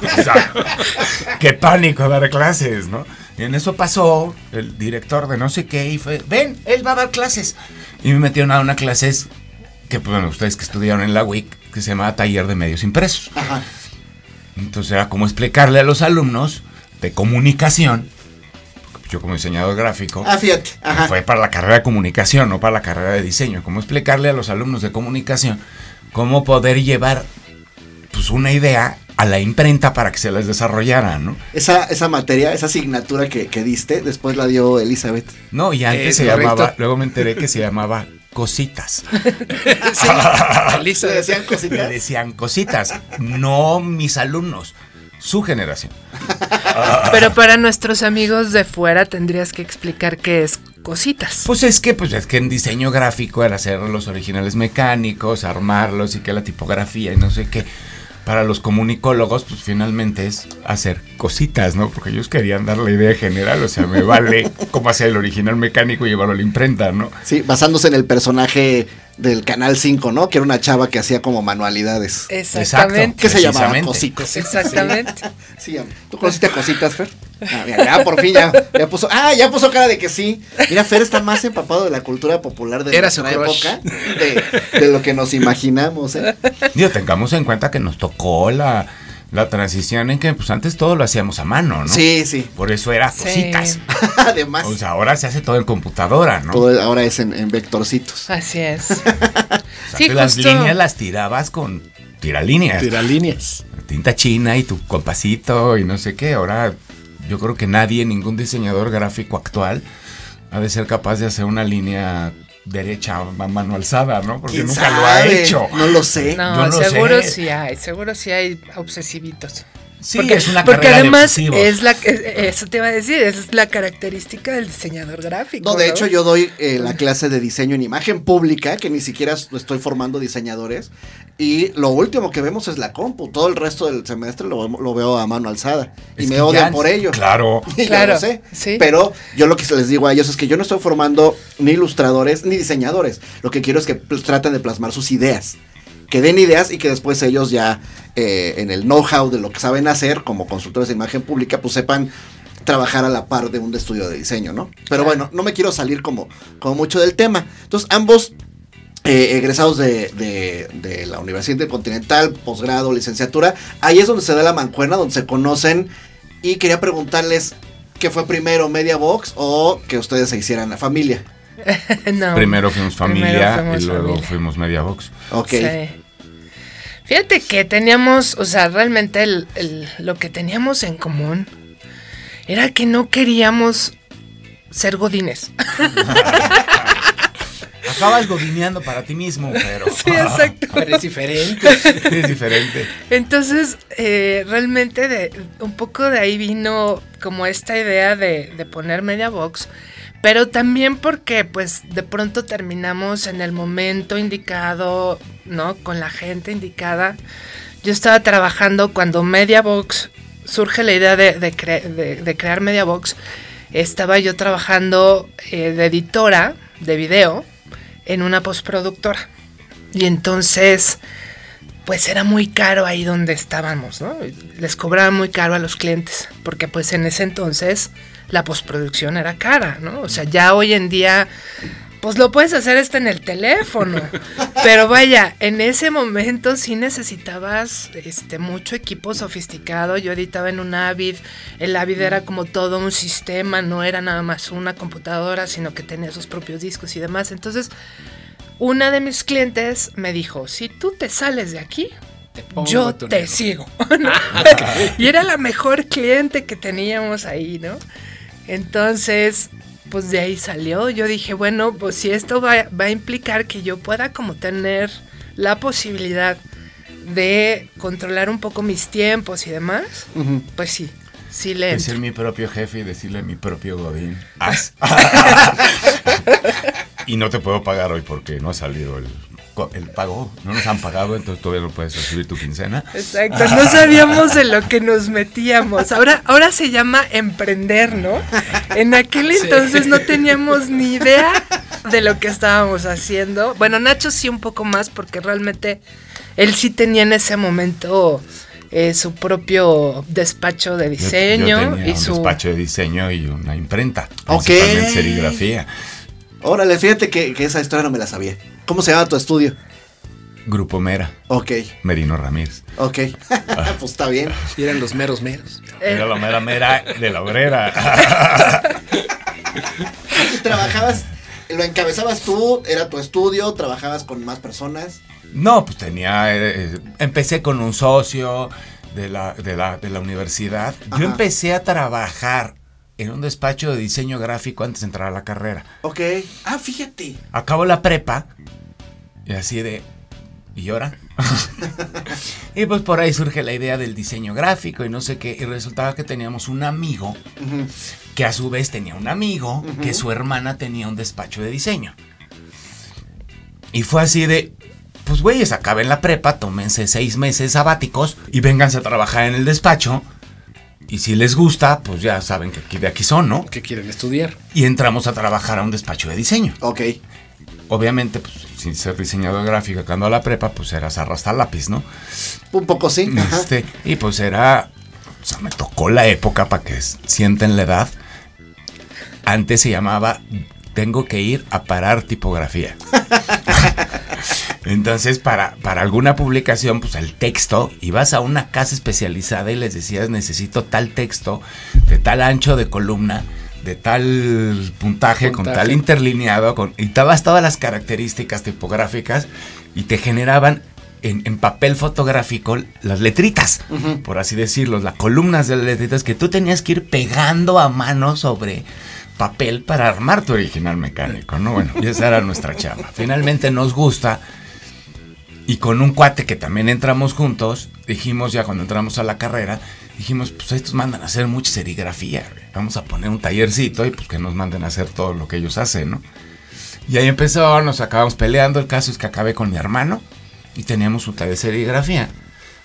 O sea, qué pánico dar clases, ¿no? Y en eso pasó el director de no sé qué y fue, ven, él va a dar clases. Y me metieron a una clases que, pues, bueno, ustedes que estudiaron en la WIC, que se llamaba Taller de Medios Impresos. Ajá. Entonces era como explicarle a los alumnos de comunicación, yo como diseñador gráfico, Ah, fíjate. Ajá. fue para la carrera de comunicación, no para la carrera de diseño, como explicarle a los alumnos de comunicación cómo poder llevar pues una idea a la imprenta para que se les desarrollara, ¿no? Esa, esa materia, esa asignatura que, que diste, después la dio Elizabeth. No, y antes Es se correcto. llamaba, luego me enteré que se llamaba cositas. sí, Elisa. Le decían Le cositas. decían cositas, no mis alumnos, su generación. Pero para nuestros amigos de fuera tendrías que explicar qué es cositas. Pues es que, pues es que en diseño gráfico era hacer los originales mecánicos, armarlos y que la tipografía y no sé qué. Para los comunicólogos, pues finalmente es hacer cositas, ¿no? Porque ellos querían dar la idea general, o sea, me vale cómo hacer el original mecánico y llevarlo a la imprenta, ¿no? Sí, basándose en el personaje del Canal 5, ¿no? Que era una chava que hacía como manualidades. Exactamente. ¿Qué se llamaba? Cositas. Exactamente. Sí. ¿Tú conociste a Cositas, Fer? Ah, mira, ya, por fin ya, ya puso. Ah, ya puso cara de que sí. Mira, Fer está más empapado de la cultura popular de Era su nuestra época de, de lo que nos imaginamos, ¿eh? Digo, tengamos en cuenta que nos tocó la, la transición en que pues antes todo lo hacíamos a mano, ¿no? Sí, sí. Por eso era Sí. cositas. Además, O sea, ahora se hace todo en computadora, ¿no? todo ahora es en, en vectorcitos. Así es. O sea, Sí, que las justo. líneas las tirabas con tiralíneas. Tiralíneas. tinta china y tu compasito y no sé qué. Ahora yo creo que nadie, ningún diseñador gráfico actual ha de ser capaz de hacer una línea derecha a mano alzada, ¿no? Porque ¿Quién nunca lo ha hecho. No lo sé. No, Yo no seguro sé. sí hay, seguro sí hay obsesivitos. Sí, porque, es una porque de además es la es- eso te iba a decir, es la característica del diseñador gráfico. No, de hecho yo doy eh, la clase de diseño en imagen pública, que ni siquiera estoy formando diseñadores. Y lo último que vemos es la compu. Todo el resto del semestre lo, lo veo a mano alzada. Y me odian ya- por ello. Claro. Y ya Claro, lo sé. sí. Pero yo lo que les digo a ellos es que yo no estoy formando ni ilustradores ni diseñadores. Lo que quiero es que traten de plasmar sus ideas. Que den ideas y que después ellos ya eh, en el know-how de lo que saben hacer como consultores de imagen pública, pues sepan trabajar a la par de un estudio de diseño, ¿no? Pero bueno, no me quiero salir como, como mucho del tema. Entonces, ambos eh, egresados de, de- de la Universidad Intercontinental, posgrado, licenciatura, ahí es donde se da la mancuerna, donde se conocen. Y quería preguntarles qué fue primero, Media Box o que ustedes se hicieran la familia. No. Primero fuimos familia Primero fuimos y luego familia. fuimos media box. Ok. Sí. Fíjate que teníamos, o sea, realmente el- el- lo que teníamos en común era que no queríamos ser godines. Acabas godineando para ti mismo, pero Sí, exacto. Pero es diferente. es diferente. Entonces, eh, realmente de, un poco de ahí vino como esta idea de, de poner media box, pero también porque pues de pronto terminamos en el momento indicado, ¿no? Con la gente indicada. Yo estaba trabajando cuando Media Box surge la idea de, de cre- de- crear Media Box. Estaba yo trabajando eh, de editora de video en una postproductora. Y entonces pues era muy caro ahí donde estábamos, ¿no? Les cobraban muy caro a los clientes, porque pues en ese entonces la postproducción era cara, ¿no? O sea, ya hoy en día, pues lo puedes hacer hasta en el teléfono, pero vaya, en ese momento sí necesitabas este, mucho equipo sofisticado, yo editaba en un Avid, el Avid era como todo un sistema, no era nada más una computadora, sino que tenía sus propios discos y demás, entonces una de mis clientes me dijo, si tú te sales de aquí, Te yo te negro". sigo. ¿no? y era la mejor cliente que teníamos ahí, ¿no? Entonces, pues de ahí salió. Yo dije, bueno, pues si esto va, va a implicar que yo pueda como tener la posibilidad de controlar un poco mis tiempos y demás, pues sí, sí le entro. ser mi propio jefe y decirle a mi propio Godín, haz. y no te puedo pagar hoy porque no ha salido el, el pago. No nos han pagado, entonces todavía no puedes recibir tu quincena. Exacto, no sabíamos de lo que nos metíamos. Ahora, ahora se llama emprender, ¿no? En aquel entonces no teníamos ni idea de lo que estábamos haciendo. Bueno, Nacho sí un poco más porque realmente él sí tenía en ese momento eh, su propio despacho de Yo- diseño yo tenía y un su despacho de diseño y una imprenta. Ok. Principalmente serigrafía. Órale, fíjate que, que esa historia no me la sabía. ¿Cómo se llama tu estudio? Grupo Mera, Ok, Merino Ramírez. ok. pues está bien. Y eran los meros meros. eh, Era la mera mera de la obrera. ¿Y trabajabas, lo encabezabas tú? ¿Era tu estudio? ¿Trabajabas con más personas? No, pues tenía. eh, empecé con un socio de la, de la, de la universidad. Ajá. Yo empecé a trabajar en un despacho de diseño gráfico antes de entrar a la carrera. Ok. Ah, fíjate. Acabo la prepa y así de. ¿Y ahora? y pues por ahí surge la idea del diseño gráfico y no sé qué. Y resultaba que teníamos un amigo que a su vez tenía un amigo que su hermana tenía un despacho de diseño. Y fue así de, pues güeyes, acaben la prepa, tómense seis meses sabáticos y vénganse a trabajar en el despacho. Y si les gusta, pues ya saben que aquí de aquí son, ¿no? que quieren estudiar. Y entramos a trabajar a un despacho de diseño. Ok. Obviamente, pues sin ser diseñador gráfico, cuando a la prepa, pues eras arrastrar lápiz, ¿no? Un poco sí. Ajá. Este, y pues era. O sea, me tocó la época para que sienten la edad. Antes se llamaba Tengo que ir a parar tipografía. Entonces, para, para alguna publicación, pues el texto, ibas a una casa especializada y les decías, necesito tal texto, de tal ancho de columna, de tal puntaje, con tal interlineado, con, y dabas todas las características tipográficas y te generaban en, en papel fotográfico las letritas, por así decirlo, las columnas de las letritas que tú tenías que ir pegando a mano sobre papel para armar tu original mecánico, ¿no? Bueno, y esa era nuestra chamba. Finalmente nos gusta y con un cuate que también entramos juntos, dijimos ya cuando entramos a la carrera, dijimos, pues estos mandan a hacer mucha serigrafía, güey. vamos a poner un tallercito y pues que nos manden a hacer todo lo que ellos hacen, ¿no? Y ahí empezó, nos acabamos peleando, el caso es que acabé con mi hermano y teníamos un taller de serigrafía.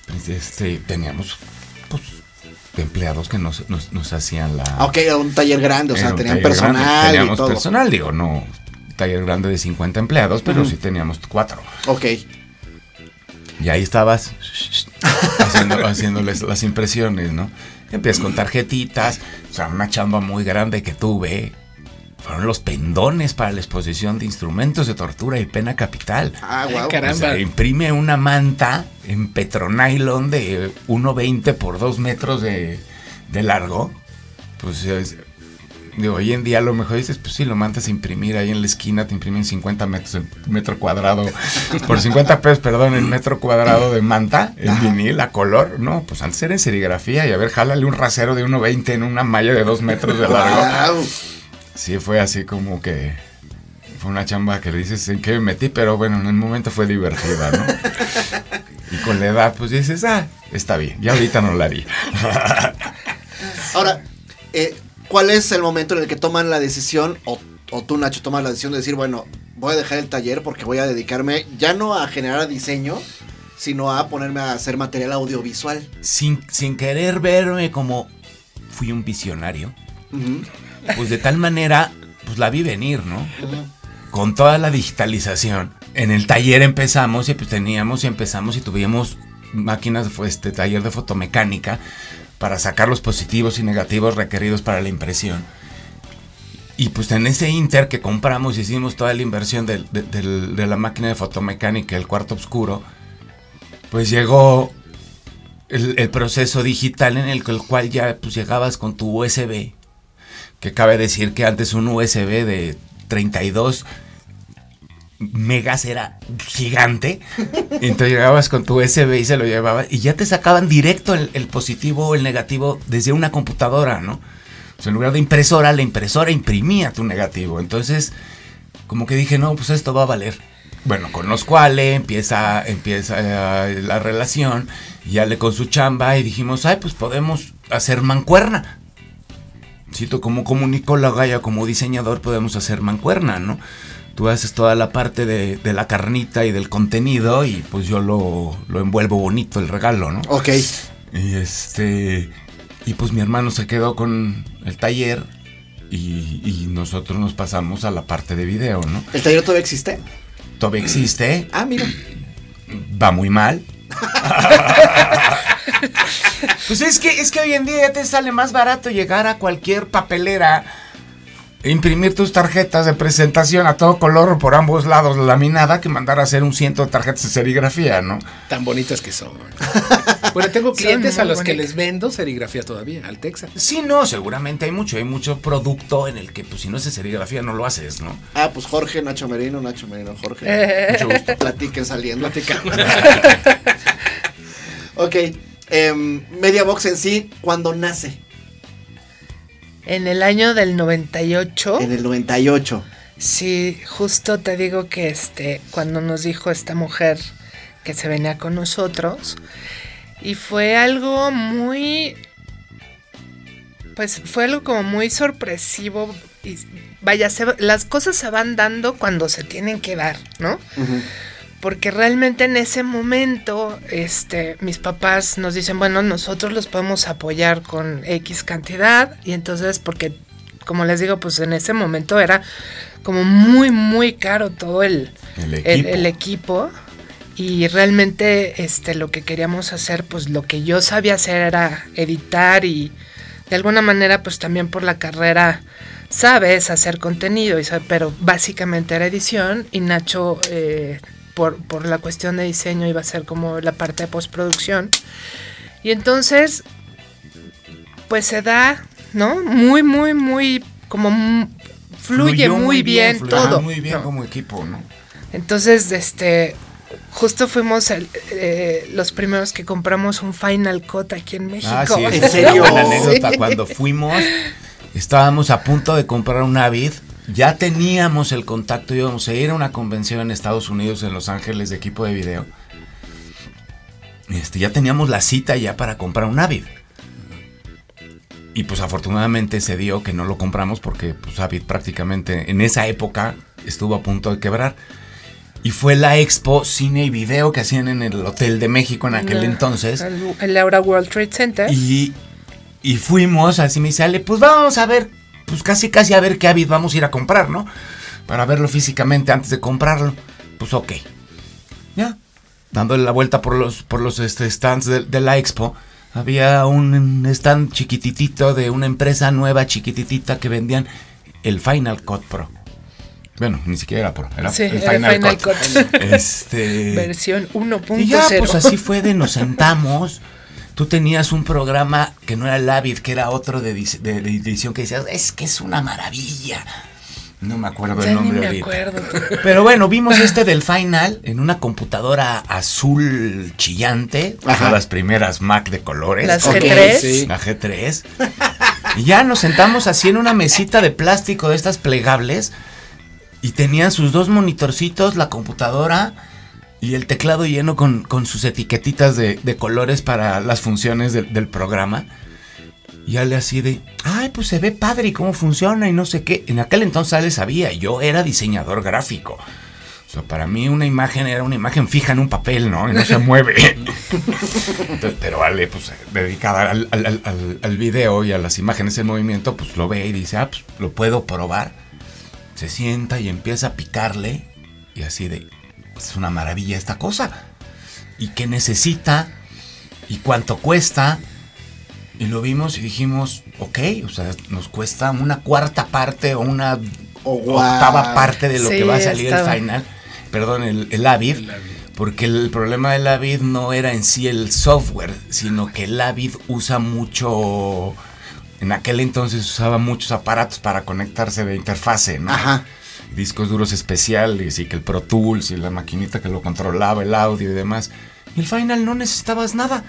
Pues, Este, teníamos, pues, empleados que nos, nos, nos hacían la... Ah, Ok, un taller grande, o sea, tenían taller grande, personal y Teníamos todo. personal, digo, no taller grande de 50 empleados, pero sí teníamos cuatro. Ok. Y ahí estabas haciendo, haciéndoles las impresiones, ¿no? Empiezas con tarjetitas, o sea, una chamba muy grande que tuve. Fueron los pendones para la exposición de instrumentos de tortura y pena capital. Ah, wow. caramba. O sea, imprime una manta en petronylon de 1,20 por 2 metros de, de largo. Pues es- digo, hoy en día a lo mejor dices, pues sí, lo mandas a imprimir ahí en la esquina, te imprimen 50 metros en metro cuadrado, por 50 pesos, perdón, en metro cuadrado de manta, en vinil, a color. No, pues antes era en serigrafía y a ver, jálale un rasero de 1,20 en una malla de 2 metros de largo. Wow. Sí, fue así como que fue una chamba que le dices en qué me metí, pero bueno, en el momento fue divertida, ¿no? y con la edad, pues dices, ah, está bien, ya ahorita no la haría. Ahora, eh, ¿cuál es el momento en el que toman la decisión, o, o tú, Nacho, tomas la decisión de decir, bueno, voy a dejar el taller porque voy a dedicarme ya no a generar diseño, sino a ponerme a hacer material audiovisual? sin, sin querer verme como fui un visionario, pues de tal manera, pues la vi venir, ¿no? con toda la digitalización. En el taller empezamos y pues teníamos y empezamos y tuvimos máquinas, fue este taller de fotomecánica para sacar los positivos y negativos requeridos para la impresión. Y pues en ese inter que compramos, hicimos toda la inversión de, la máquina de fotomecánica, el cuarto oscuro, pues llegó el, proceso digital en el cual ya pues llegabas con tu USB, que cabe decir que antes un USB de 32 megas era gigante. Entonces llegabas con tu USB y se lo llevabas y ya te sacaban directo el, positivo o el negativo desde una computadora, ¿no? O sea, en lugar de impresora, la impresora imprimía tu negativo. Entonces, como que dije, no, pues esto va a valer. Bueno, con los cuales empieza, empieza eh, la relación, y ya le con su chamba y dijimos, ay, pues podemos hacer mancuerna. Cito, como comunicóloga ya como diseñador podemos hacer mancuerna, ¿no? Tú haces toda la parte de, de la carnita y del contenido y pues yo lo, lo envuelvo bonito el regalo, ¿no? Ok. Y este. Y pues mi hermano se quedó con el taller y, y nosotros nos pasamos a la parte de video, ¿no? ¿El taller todavía existe? Todavía existe, Ah, mira. va muy mal. pues es que, es que hoy en día ya te sale más barato llegar a cualquier papelera. Imprimir tus tarjetas de presentación a todo color por ambos lados laminada que mandar a hacer un ciento de tarjetas de serigrafía, ¿no? Tan bonitas que son. Bueno, tengo clientes a los que les vendo serigrafía todavía, al Texas. Sí, no, seguramente hay mucho, hay mucho producto en el que pues si no es serigrafía no lo haces, ¿no? Ah, pues Jorge, Nacho Merino, Nacho Merino, Jorge. Eh. Mucho gusto. Platiquen saliendo. Platicamos. Ok. em, Media Box en sí, ¿cuándo nace? En el año del 98. En el 98. Sí, justo te digo que este, cuando nos dijo esta mujer que se venía con nosotros, y fue algo muy, pues fue algo como muy sorpresivo, y vaya, se- las cosas se van dando cuando se tienen que dar, ¿no? Ujú. Porque realmente en ese momento, este, mis papás nos dicen, bueno, nosotros los podemos apoyar con X cantidad. Y entonces, porque, como les digo, pues en ese momento era como muy, muy caro todo el, El equipo. el equipo. Y realmente, este, lo que queríamos hacer, pues lo que yo sabía hacer era editar y de alguna manera, pues también por la carrera sabes hacer contenido, y pero básicamente era edición y Nacho eh, por, por la cuestión de diseño iba a ser como la parte de postproducción. Y entonces, pues se da, ¿no? Muy, muy, muy, como fluye muy bien, todo. Muy bien ¿no? como equipo, ¿no? Entonces, este, justo fuimos el- eh, los primeros que compramos un Final Cut aquí en México. Ah, sí, ¿En serio? una anécdota. Sí. Cuando fuimos, estábamos a punto de comprar un Avid. Ya teníamos el contacto, íbamos a ir a una convención en Estados Unidos, en Los Ángeles, de equipo de video. Este, ya teníamos la cita ya para comprar un Avid. Y pues afortunadamente se dio que no lo compramos porque pues Avid prácticamente en esa época estuvo a punto de quebrar. Y fue la expo cine y video que hacían en el Hotel de México en aquel No, entonces. El, el Laura World Trade Center. Y, y fuimos, así me dice Ale, pues vamos a ver, pues casi casi a ver qué Avid vamos a ir a comprar, ¿no? Para verlo físicamente antes de comprarlo. Pues ok. Ya. Dándole la vuelta por los, por los este, stands de, de la expo. Había un stand chiquititito de una empresa nueva chiquititita que vendían el Final Cut Pro. Bueno, ni siquiera era Pro, era Sí, el Final, Final Cut. Cut. Este... Versión 1.0. Y ya, pues así fue de nos sentamos. Tú tenías un programa que no era el Avid, que era otro de, dis- de- de edición que decías, es que es una maravilla. No me acuerdo Ya el ni nombre me ahorita. acuerdo. Pero bueno, vimos este del Final en una computadora azul chillante. Ajá. Las primeras Mac de colores. Las Ok, G3. sí. La G3. Y ya nos sentamos así en una mesita de plástico de estas plegables. Y tenían sus dos monitorcitos, la computadora y el teclado lleno con, con sus etiquetitas de, de colores para las funciones del- del programa. Y Ale así de, ay, pues se ve padre y cómo funciona y no sé qué. En aquel entonces Ale sabía, yo era diseñador gráfico. O sea, para mí una imagen era una imagen fija en un papel, ¿no? Y no se mueve. Entonces, pero Ale, pues dedicada al, al- al- video y a las imágenes en movimiento, pues lo ve y dice, ah, pues lo puedo probar. Se sienta y empieza a picarle y así de, es una maravilla esta cosa. ¿Y qué necesita? ¿Y cuánto cuesta? Y lo vimos y dijimos, ok, o sea, nos cuesta una cuarta parte o una Oh, wow. octava parte de lo Sí, que va a salir estaba. el final. Perdón, el, el Avid. El Avid. Porque el problema del Avid no era en sí el software, sino que el Avid usa mucho. En aquel entonces usaba muchos aparatos para conectarse de interfase, ¿no? Ajá. Discos duros especiales y que el Pro Tools y la maquinita que lo controlaba, el audio y demás. Y el Final no necesitabas nada.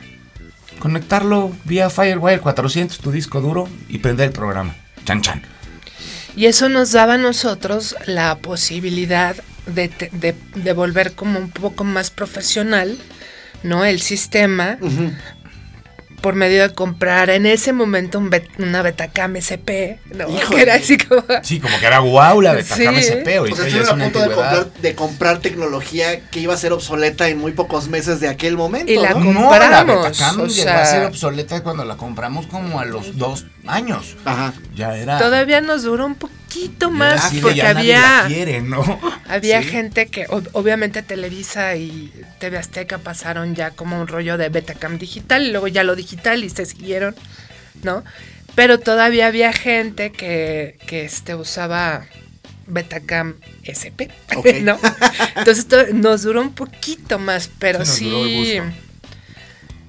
Conectarlo vía Firewire 400, tu disco duro, y prender el programa. Chan chan. Y eso nos daba a nosotros la posibilidad de, te- de- de volver como un poco más profesional, ¿no? El sistema Ujú. Por medio de comprar en ese momento un bet- una Betacam SP, ¿no? Híjole. Que era así como... Sí, como que era guau la Betacam Sí. SP. O sea, estuvieron a punto de comprar, de comprar tecnología que iba a ser obsoleta en muy pocos meses de aquel momento. Y la ¿no? No, la compramos, Betacam o llegó sea- a ser obsoleta cuando la compramos como a los dos años. Ajá. Ya era. Todavía nos duró un poquito ya más así porque ya nadie la había... quiere, ¿no? Había Sí. gente que, ob- obviamente Televisa y TV Azteca pasaron ya como un rollo de Betacam digital, y luego ya lo digital y se siguieron, ¿no? Pero todavía había gente que, que este, usaba Betacam SP. ¿no? Entonces to- nos duró un poquito más, pero Sí, nos duró el sí. gusto.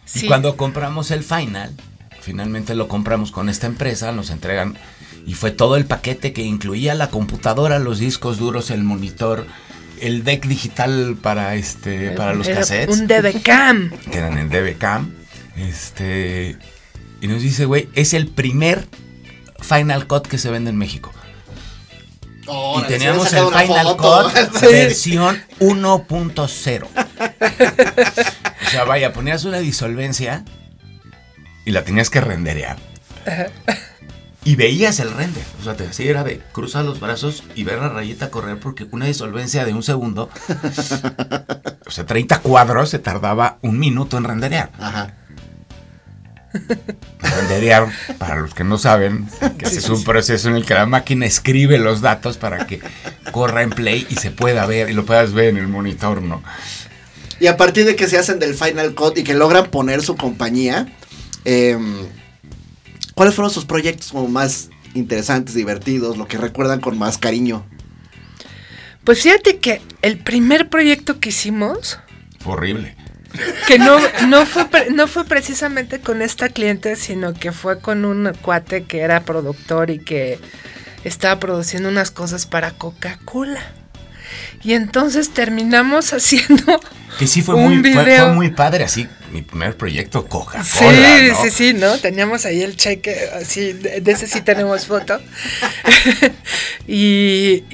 sí. Y cuando compramos el Final, finalmente lo compramos con esta empresa, nos entregan y fue todo el paquete que incluía la computadora, los discos duros, el monitor, el deck digital para este para los Era cassettes, Un DBCam. que eran DBCam. Este y nos dice, güey, es el primer Final Cut que se vende en México. Órale, y teníamos el Final foto. Cut versión 1.0. o sea, vaya, ponías una disolvencia y la tenías que renderear. Y veías el render. O sea, te así era de cruzar los brazos y ver la rayita correr porque una disolvencia de un segundo, o sea, 30 cuadros se tardaba un minuto en renderear. Ajá. Renderear, para los que no saben, que es un proceso en el que la máquina escribe los datos para que corra en play y se pueda ver y lo puedas ver en el monitor, ¿no? Y a partir de que se hacen del Final Cut y que logran poner su compañía, em, ¿cuáles fueron sus proyectos como más interesantes, divertidos, lo que recuerdan con más cariño? Pues fíjate que el primer proyecto que hicimos Fue horrible. Que no, no, fue, no fue precisamente con esta cliente, sino que fue con un cuate que era productor y que estaba produciendo unas cosas para Coca-Cola. Y entonces terminamos haciendo Que sí fue un muy, fue, video. fue muy padre, así, mi primer proyecto Coca-Cola, Sí, ¿no? sí, sí, ¿no? Teníamos ahí el cheque, así, de, de ese sí tenemos foto. y,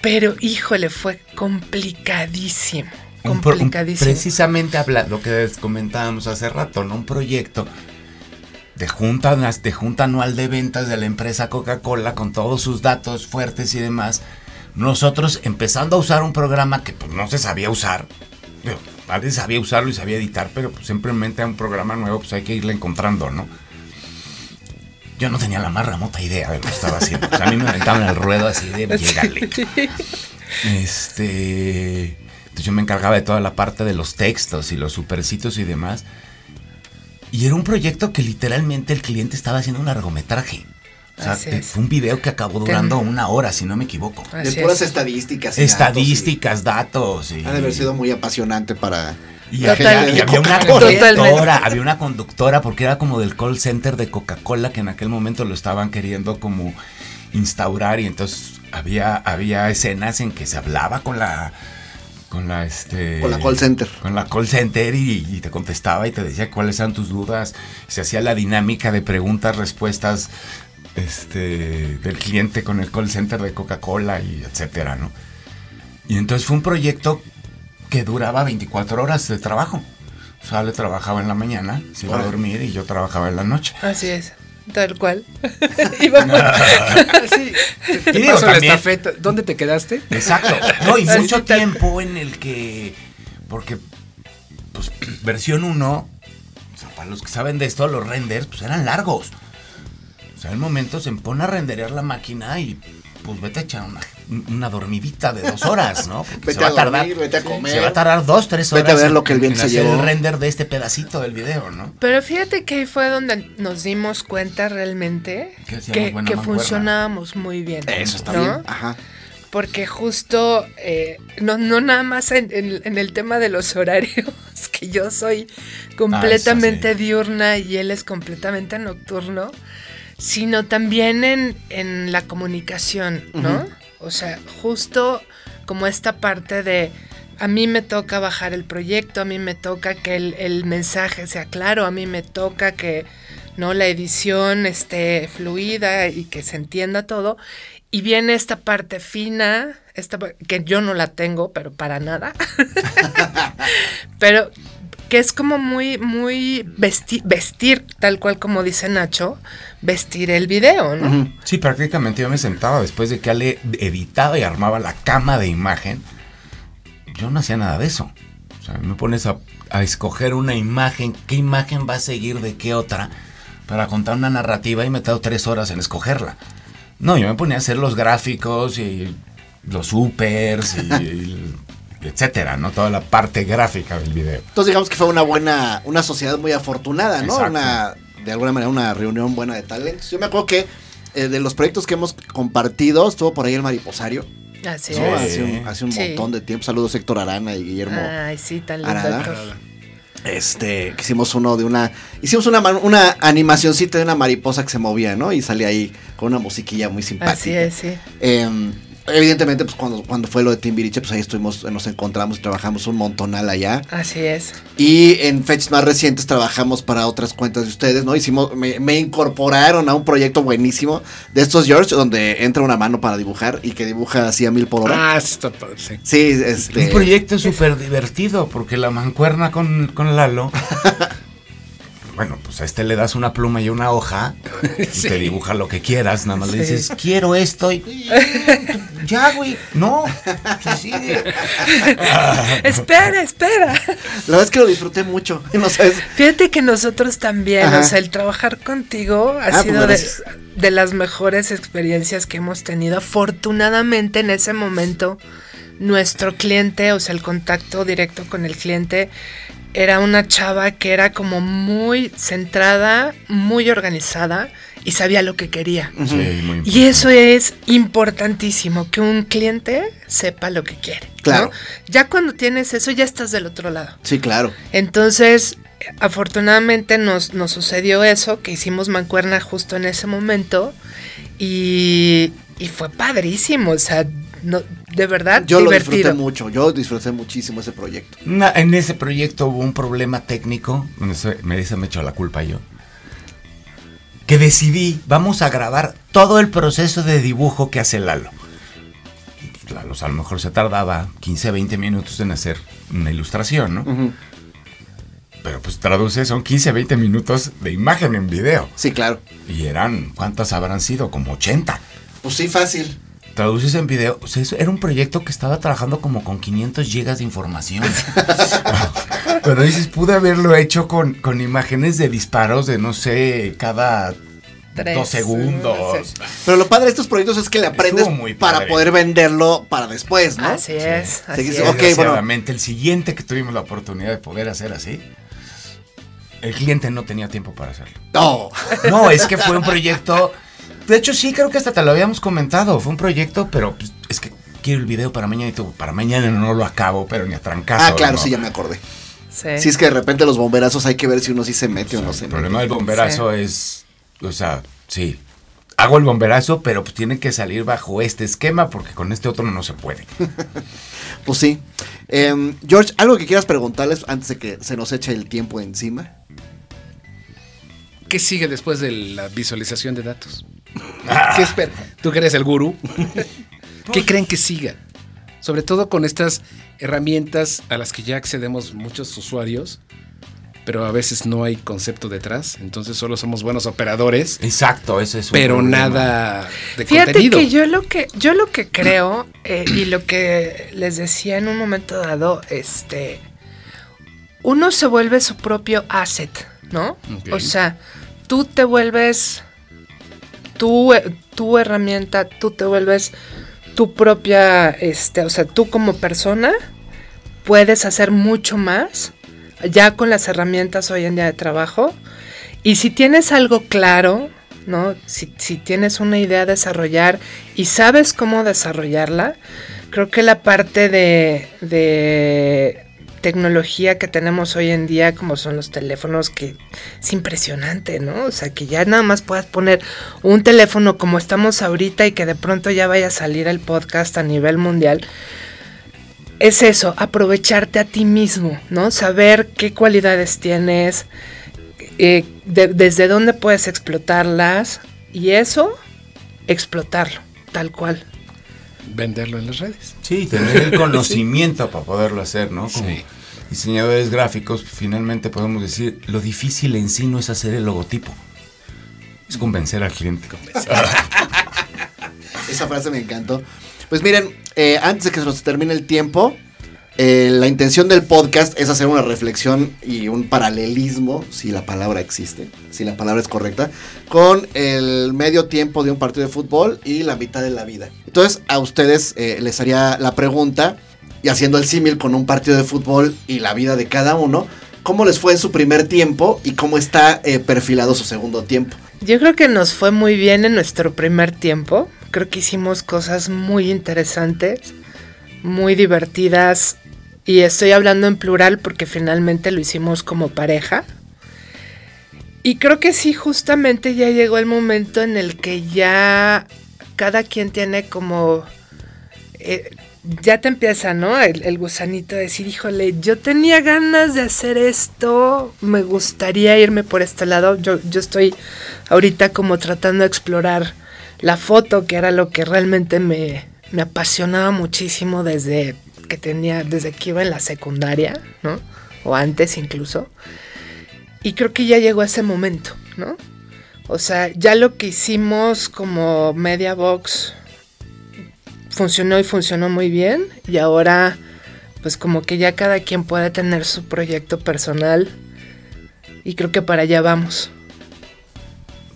pero híjole, fue complicadísimo. Pro- un- Complicadísimo. precisamente habla, lo que les comentábamos hace rato, ¿no? Un proyecto de junta, de junta anual de ventas de la empresa Coca-Cola con todos sus datos fuertes y demás. Nosotros empezando a usar un programa que pues, no se sabía usar. Digo, Alguien sabía usarlo y sabía editar, pero pues, simplemente a un programa nuevo pues hay que irle encontrando, ¿no? Yo no tenía la más remota idea de lo que estaba haciendo. O sea, a mí me aventaban el ruedo así de llégale. Este. Entonces yo me encargaba de toda la parte de los textos y los supercitos y demás. Y era un proyecto que literalmente el cliente estaba haciendo un largometraje. O sea, Así eh, es. fue un video que acabó durando Ten- una hora, si no me equivoco. De puras es. estadísticas. y Estadísticas, datos. datos, Y, y Ha de haber sido muy apasionante para. y la Total- y había una conductora, había una conductora porque era como del call center de Coca-Cola que en aquel momento lo estaban queriendo como instaurar y entonces había, había escenas en que se hablaba con la con la este Con la call center. con la call center y, y te contestaba y te decía cuáles eran tus dudas. Se hacía la dinámica de preguntas respuestas este del cliente con el call center de Coca-Cola y etcétera no y entonces fue un proyecto que duraba 24 horas de trabajo. O sea le trabajaba en la mañana se iba a dormir y yo trabajaba en la noche. Así es, tal cual. Íbamos así. Te paso la estafeta. ¿Dónde te quedaste? Exacto. No, y Así mucho tal- tiempo en el que. Porque, pues, versión 1, o sea, para los que saben de esto, los renders, pues eran largos. O sea, en el momento se pone a renderear la máquina y, pues, vete a echar una, una dormidita de dos horas, ¿no? Porque Vete a dormir, vete a Se comer. va a tardar dos, tres Vete horas. a ver lo que el viento en se llevó. el render de este pedacito del video, ¿no? Pero fíjate que ahí fue donde nos dimos cuenta realmente Que funcionábamos muy bien. Eso está ¿no? bien. Ajá. Porque justo, eh, no, no nada más en, en- en el tema de los horarios, que yo soy completamente Ah, eso sí. diurna y él es completamente nocturno, sino también en, en la comunicación, ¿no? O sea, justo como esta parte de, a mí me toca bajar el proyecto, a mí me toca que el, mensaje sea claro, a mí me toca que no la edición esté fluida y que se entienda todo. Y viene esta parte fina, esta que yo no la tengo, pero para nada. pero que es como muy, muy vesti- vestir, tal cual como dice Nacho, vestir el video, ¿no? Sí, prácticamente yo me sentaba después de que Ale editaba y armaba la cama de imagen. Yo no hacía nada de eso. O sea, me pones a, a escoger una imagen, qué imagen va a seguir de qué otra, para contar una narrativa y me tardo tres horas en escogerla. No, yo me ponía a hacer los gráficos y los supers y, y etcétera, ¿no? Toda la parte gráfica del video. Entonces digamos que fue una buena, una sociedad muy afortunada, ¿no? Exacto. Una, de alguna manera, una reunión buena de talentos. Yo me acuerdo que eh, de los proyectos que hemos compartido, estuvo por ahí el Mariposario, Así ¿no? Sí. es. Hace un, hace un Sí. montón de tiempo. Saludos Héctor Arana y Guillermo. Ay, sí, tan lindo. Héctor. Este, que hicimos uno de una, hicimos una, una animacioncita de una mariposa que se movía, ¿no? Y salía ahí con una musiquilla muy simpática. Así es, sí. Eh, evidentemente, pues cuando, cuando fue lo de Timbiriche, pues ahí estuvimos, nos encontramos y trabajamos un montonal allá. Así es. Y en fechas más recientes trabajamos para otras cuentas de ustedes, ¿no? Hicimos, me, me incorporaron a un proyecto buenísimo de estos George, donde entra una mano para dibujar y que dibuja así a mil por hora. Ah, sí está sí. Sí, este. Un proyecto súper divertido porque la mancuerna con, con Lalo. Bueno, pues a este le das una pluma y una hoja y Sí. te dibuja lo que quieras. Nada más le dices, quiero esto y. Ya, güey. No. Se sigue. espera, espera. La verdad es que lo disfruté mucho. No sabes. Fíjate que nosotros también, Ajá. o sea, el trabajar contigo ha Ah, pues, sido de, de las mejores experiencias que hemos tenido. Afortunadamente en ese momento, nuestro cliente, o sea, el contacto directo con el cliente, era una chava que era como muy centrada, muy organizada y sabía lo que quería. Sí, muy Y eso es importantísimo, que un cliente sepa lo que quiere. ¿no? Claro. Ya cuando tienes eso, ya estás del otro lado. Sí, claro. Entonces, afortunadamente nos, nos sucedió eso, que hicimos mancuerna justo en ese momento y, y fue padrísimo, o sea, no, de verdad, Yo lo disfruté mucho, yo disfruté muchísimo ese proyecto. En ese proyecto hubo un problema técnico, me dice, me echo la culpa yo, que decidí, vamos a grabar todo el proceso de dibujo que hace Lalo. Pues, Lalo a lo mejor se tardaba 15, 20 minutos en hacer una ilustración, ¿no? Pero pues traduce, son 15, 20 minutos de imagen en video. Sí, claro. Y eran, ¿cuántas habrán sido? Como 80. Pues sí, fácil. Traduces en video. O sea, eso era un proyecto que estaba trabajando como con 500 gigas de información. Pero dices, pude haberlo hecho con, con imágenes de disparos de, no sé, cada Tres, dos segundos. sí. Pero lo padre de estos proyectos es que le aprendes muy para poder venderlo para después, ¿no? Así es, así Sí, es. bueno. El siguiente que tuvimos la oportunidad de poder hacer así, el cliente no tenía tiempo para hacerlo. No. No, es que fue un proyecto. De hecho, sí, creo que hasta te lo habíamos comentado. Fue un proyecto, pero pues, es que quiero el video para mañana y tú, para mañana no lo acabo, pero ni a trancazo. ah, claro, ¿no? sí, ya me acordé. Sí. Si es que de repente los bomberazos hay que ver si uno sí se mete o, no se El mete. problema del bomberazo es, o sea, sí, hago el bomberazo, pero pues tiene que salir bajo este esquema porque con este otro no se puede. Pues sí. Em, George, ¿algo que quieras preguntarles antes de que se nos eche el tiempo encima? ¿Qué sigue después de la visualización de datos? ¿Qué espera? ¿Tú que eres el gurú? ¿Qué creen que siga? Sobre todo con estas herramientas a las que ya accedemos muchos usuarios, pero a veces no hay concepto detrás, entonces solo somos buenos operadores, Exacto, ese es un pero problema. nada de Fíjate contenido. que yo lo que yo lo que creo eh, y lo que les decía en un momento dado, este, uno se vuelve su propio asset, ¿no? O sea, tú te vuelves tu, tu herramienta, tú te vuelves tu propia, este, o sea, tú como persona puedes hacer mucho más ya con las herramientas hoy en día de trabajo. Y si tienes algo claro, ¿no? Si, si tienes una idea a desarrollar y sabes cómo desarrollarla, creo que la parte de, de tecnología que tenemos hoy en día, como son los teléfonos, que es impresionante, ¿no? O sea, que ya nada más puedas poner un teléfono como estamos ahorita y que de pronto ya vaya a salir el podcast a nivel mundial. Es eso, aprovecharte a ti mismo, ¿no? Saber qué cualidades tienes, eh, de- desde dónde puedes explotarlas y eso, explotarlo, tal cual. Venderlo en las redes. Sí, tener el conocimiento para poderlo hacer, ¿no? Como Sí. Diseñadores gráficos, finalmente podemos decir, lo difícil en sí no es hacer el logotipo, es convencer al cliente. Esa frase me encantó. Pues miren, eh, antes de que se nos termine el tiempo, eh, la intención del podcast es hacer una reflexión y un paralelismo, si la palabra existe, si la palabra es correcta, con el medio tiempo de un partido de fútbol y la mitad de la vida. Entonces, a ustedes eh, les haría la pregunta, y haciendo el símil con un partido de fútbol y la vida de cada uno, ¿cómo les fue en su primer tiempo y cómo está eh, perfilado su segundo tiempo? Yo creo que nos fue muy bien en nuestro primer tiempo. Creo que hicimos cosas muy interesantes, muy divertidas. Y estoy hablando en plural porque finalmente lo hicimos como pareja. Y creo que sí, justamente ya llegó el momento en el que ya cada quien tiene como... eh, ya te empieza, ¿no? El, gusanito de decir, híjole, yo tenía ganas de hacer esto, me gustaría irme por este lado. Yo, yo estoy ahorita como tratando de explorar la foto, que era lo que realmente me, me apasionaba muchísimo desde que tenía, desde que iba en la secundaria, ¿no? O antes incluso. Y creo que ya llegó ese momento, ¿no? O sea, ya lo que hicimos como Media Box funcionó y funcionó muy bien. Y ahora, pues como que ya cada quien puede tener su proyecto personal. Y creo que para allá vamos.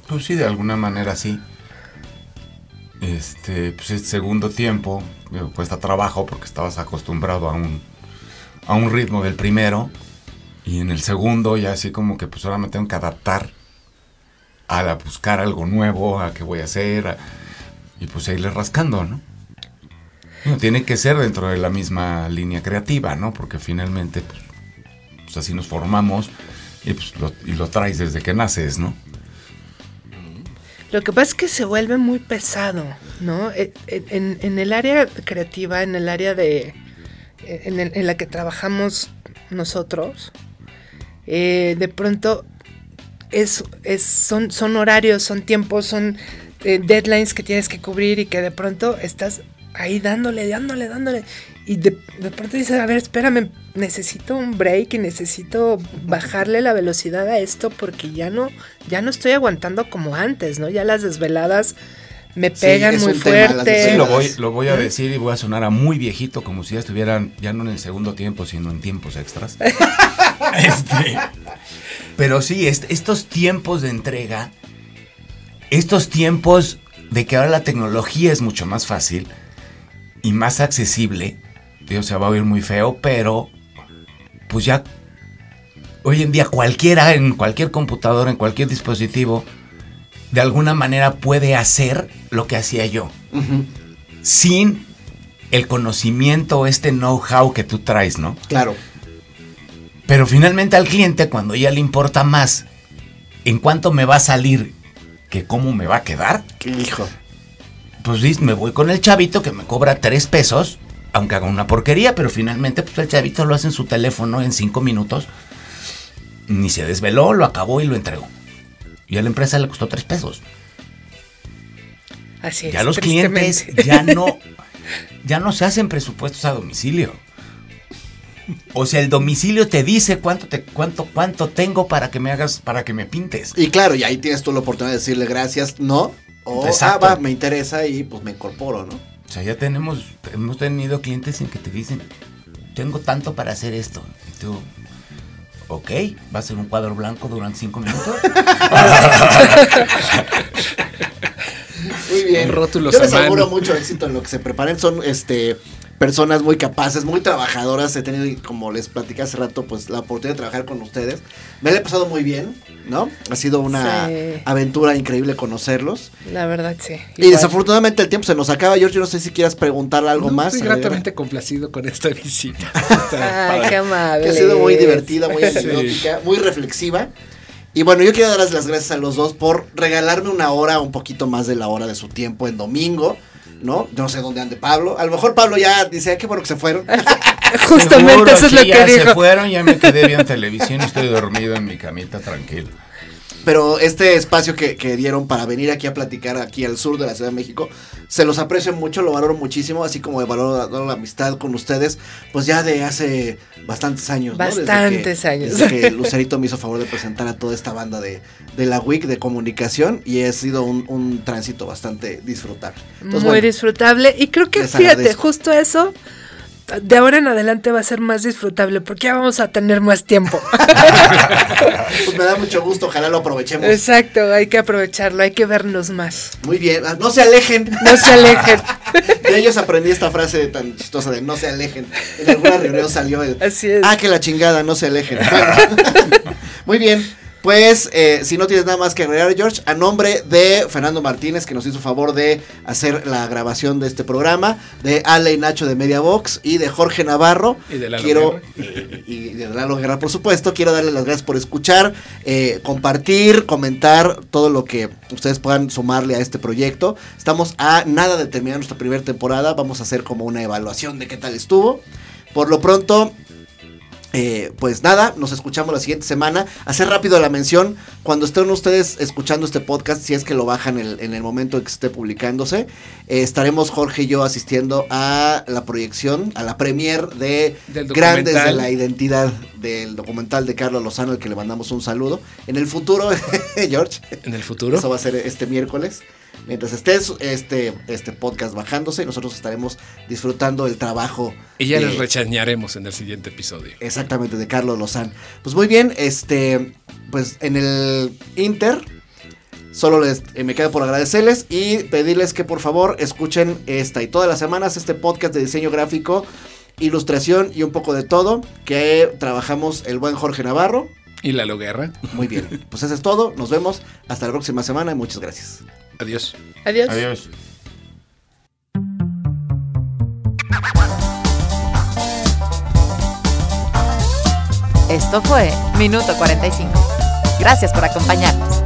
Pues sí, de alguna manera sí. Este, pues el segundo tiempo digo, cuesta trabajo porque estabas acostumbrado a un, a un ritmo del primero. Y en el segundo ya así como que pues ahora me tengo que adaptar a buscar algo nuevo, a qué voy a hacer. y pues a irle rascando, ¿no? Tiene que ser dentro de la misma línea creativa, ¿no? Porque finalmente pues, pues así nos formamos y, pues, lo, traes desde que naces, ¿no? Lo que pasa es que se vuelve muy pesado, ¿no? E- e- En, el área creativa, en el área de. en la que trabajamos nosotros, eh, de pronto es, es, son, son horarios, son tiempos, son eh, deadlines que tienes que cubrir y que de pronto estás ahí dándole, dándole, dándole. Y de, de pronto dices, a ver, espérame, necesito un break y necesito bajarle la velocidad a esto porque ya no, ya no estoy aguantando como antes, ¿no? Ya las desveladas me pegan muy fuerte. Sí, lo voy, lo voy a decir y voy a sonar a muy viejito, como si ya estuvieran, ya no en el segundo tiempo, sino en tiempos extras. Este, pero sí, est- estos tiempos de entrega, estos tiempos de que ahora la tecnología es mucho más fácil y más accesible, digo, se va a oír muy feo, pero pues ya hoy en día cualquiera en cualquier computadora, en cualquier dispositivo, de alguna manera puede hacer lo que hacía yo sin el conocimiento, este know-how que tú traes, ¿no? Claro. Pero finalmente al cliente, cuando ya le importa más en cuánto me va a salir que cómo me va a quedar, Qué hijo. Pues sí, me voy con el chavito que me cobra tres pesos, aunque haga una porquería, pero finalmente pues el chavito lo hace en su teléfono en cinco minutos, ni se desveló, lo acabó y lo entregó. Y a la empresa le costó tres pesos. Así es. Ya los clientes ya no, ya no se hacen presupuestos a domicilio. O sea, el domicilio te dice cuánto te, cuánto, cuánto tengo para que me hagas, para que me pintes. Y claro, y ahí tienes tú la oportunidad de decirle gracias, no. O, Exacto. ah, va, me interesa y pues me incorporo, ¿no? O sea, ya tenemos, hemos tenido clientes en que te dicen, tengo tanto para hacer esto. Y tú, ok, va a ser un cuadro blanco durante cinco minutos. Muy bien. Rótulos Yo les auguro mucho éxito en lo que se preparen. Son este personas muy capaces, muy trabajadoras. He tenido, como les platicé hace rato, pues la oportunidad de trabajar con ustedes. Me la he pasado muy bien, ¿no? Ha sido una Sí. aventura increíble conocerlos. La verdad, sí. Y desafortunadamente el tiempo se nos acaba. George, yo no sé si quieras preguntar algo No, más. Estoy gratamente complacido con esta visita. Ay, qué amable. que ha sido muy divertida, muy Sí. anecdótica, muy reflexiva. Y bueno, yo quiero darles las gracias a los dos por regalarme una hora, un poquito más de la hora de su tiempo en domingo, ¿no? Yo no sé dónde ande Pablo. A lo mejor Pablo ya dice, "Ay, qué bueno que se fueron. Justamente Seguro, eso es lo ya que se dijo. fueron, ya me quedé viendo televisión y estoy dormido en mi camita tranquilo. Pero este espacio que, que dieron para venir aquí a platicar aquí al sur de la Ciudad de México, se los aprecio mucho, lo valoro muchísimo, así como valoro, valoro la amistad con ustedes, pues ya de hace bastantes años. ¿no? Desde que- Bastantes años. Desde que Lucerito me hizo favor de presentar a toda esta banda de, de la WIC de comunicación y ha sido un, un tránsito bastante disfrutable. Entonces, Muy bueno, disfrutable. Y creo que, fíjate, agradezco. justo eso, de ahora en adelante va a ser más disfrutable porque ya vamos a tener más tiempo. pues me da mucho gusto, ojalá lo aprovechemos. Exacto, hay que aprovecharlo, hay que vernos más. Muy bien, ah, no se alejen. No se alejen. De ellos aprendí esta frase tan chistosa de no se alejen. En alguna reunión salió el Así es. Ah, que la chingada, no se alejen. Muy bien. Pues, eh, si no tienes nada más que agregar, George, a nombre de Fernando Martínez, que nos hizo favor de hacer la grabación de este programa, de Ale y Nacho de Media Box y de Jorge Navarro, Y de Lalo quiero, Guerra. eh, y de Lalo Guerra, por supuesto, quiero darle las gracias por escuchar, eh, compartir, comentar todo lo que ustedes puedan sumarle a este proyecto. Estamos a nada de terminar nuestra primera temporada, vamos a hacer como una evaluación de qué tal estuvo. Por lo pronto, eh, pues nada, nos escuchamos la siguiente semana. Hacer rápido la mención, cuando estén ustedes escuchando este podcast, si es que lo bajan en el, en el momento en que esté publicándose, eh, estaremos Jorge y yo asistiendo a la proyección, a la premier de Grandes de la Identidad del documental de Carlos Lozano, al que le mandamos un saludo. En el futuro, George, En el futuro. eso va a ser este miércoles. Mientras esté su- este, este podcast bajándose, nosotros estaremos disfrutando el trabajo. Y ya de- les rechañaremos en el siguiente episodio. Exactamente, de Carlos Lozán. Pues muy bien, este, pues en el Inter, solo les, eh, me queda por agradecerles y pedirles que por favor escuchen esta y todas las semanas este podcast de diseño gráfico, ilustración y un poco de todo que trabajamos el buen Jorge Navarro. Y la Guerra. Muy bien, pues eso es todo, nos vemos hasta la próxima semana y muchas gracias. Adiós. Adiós. Adiós. Esto fue Minuto 45. Gracias por acompañarnos.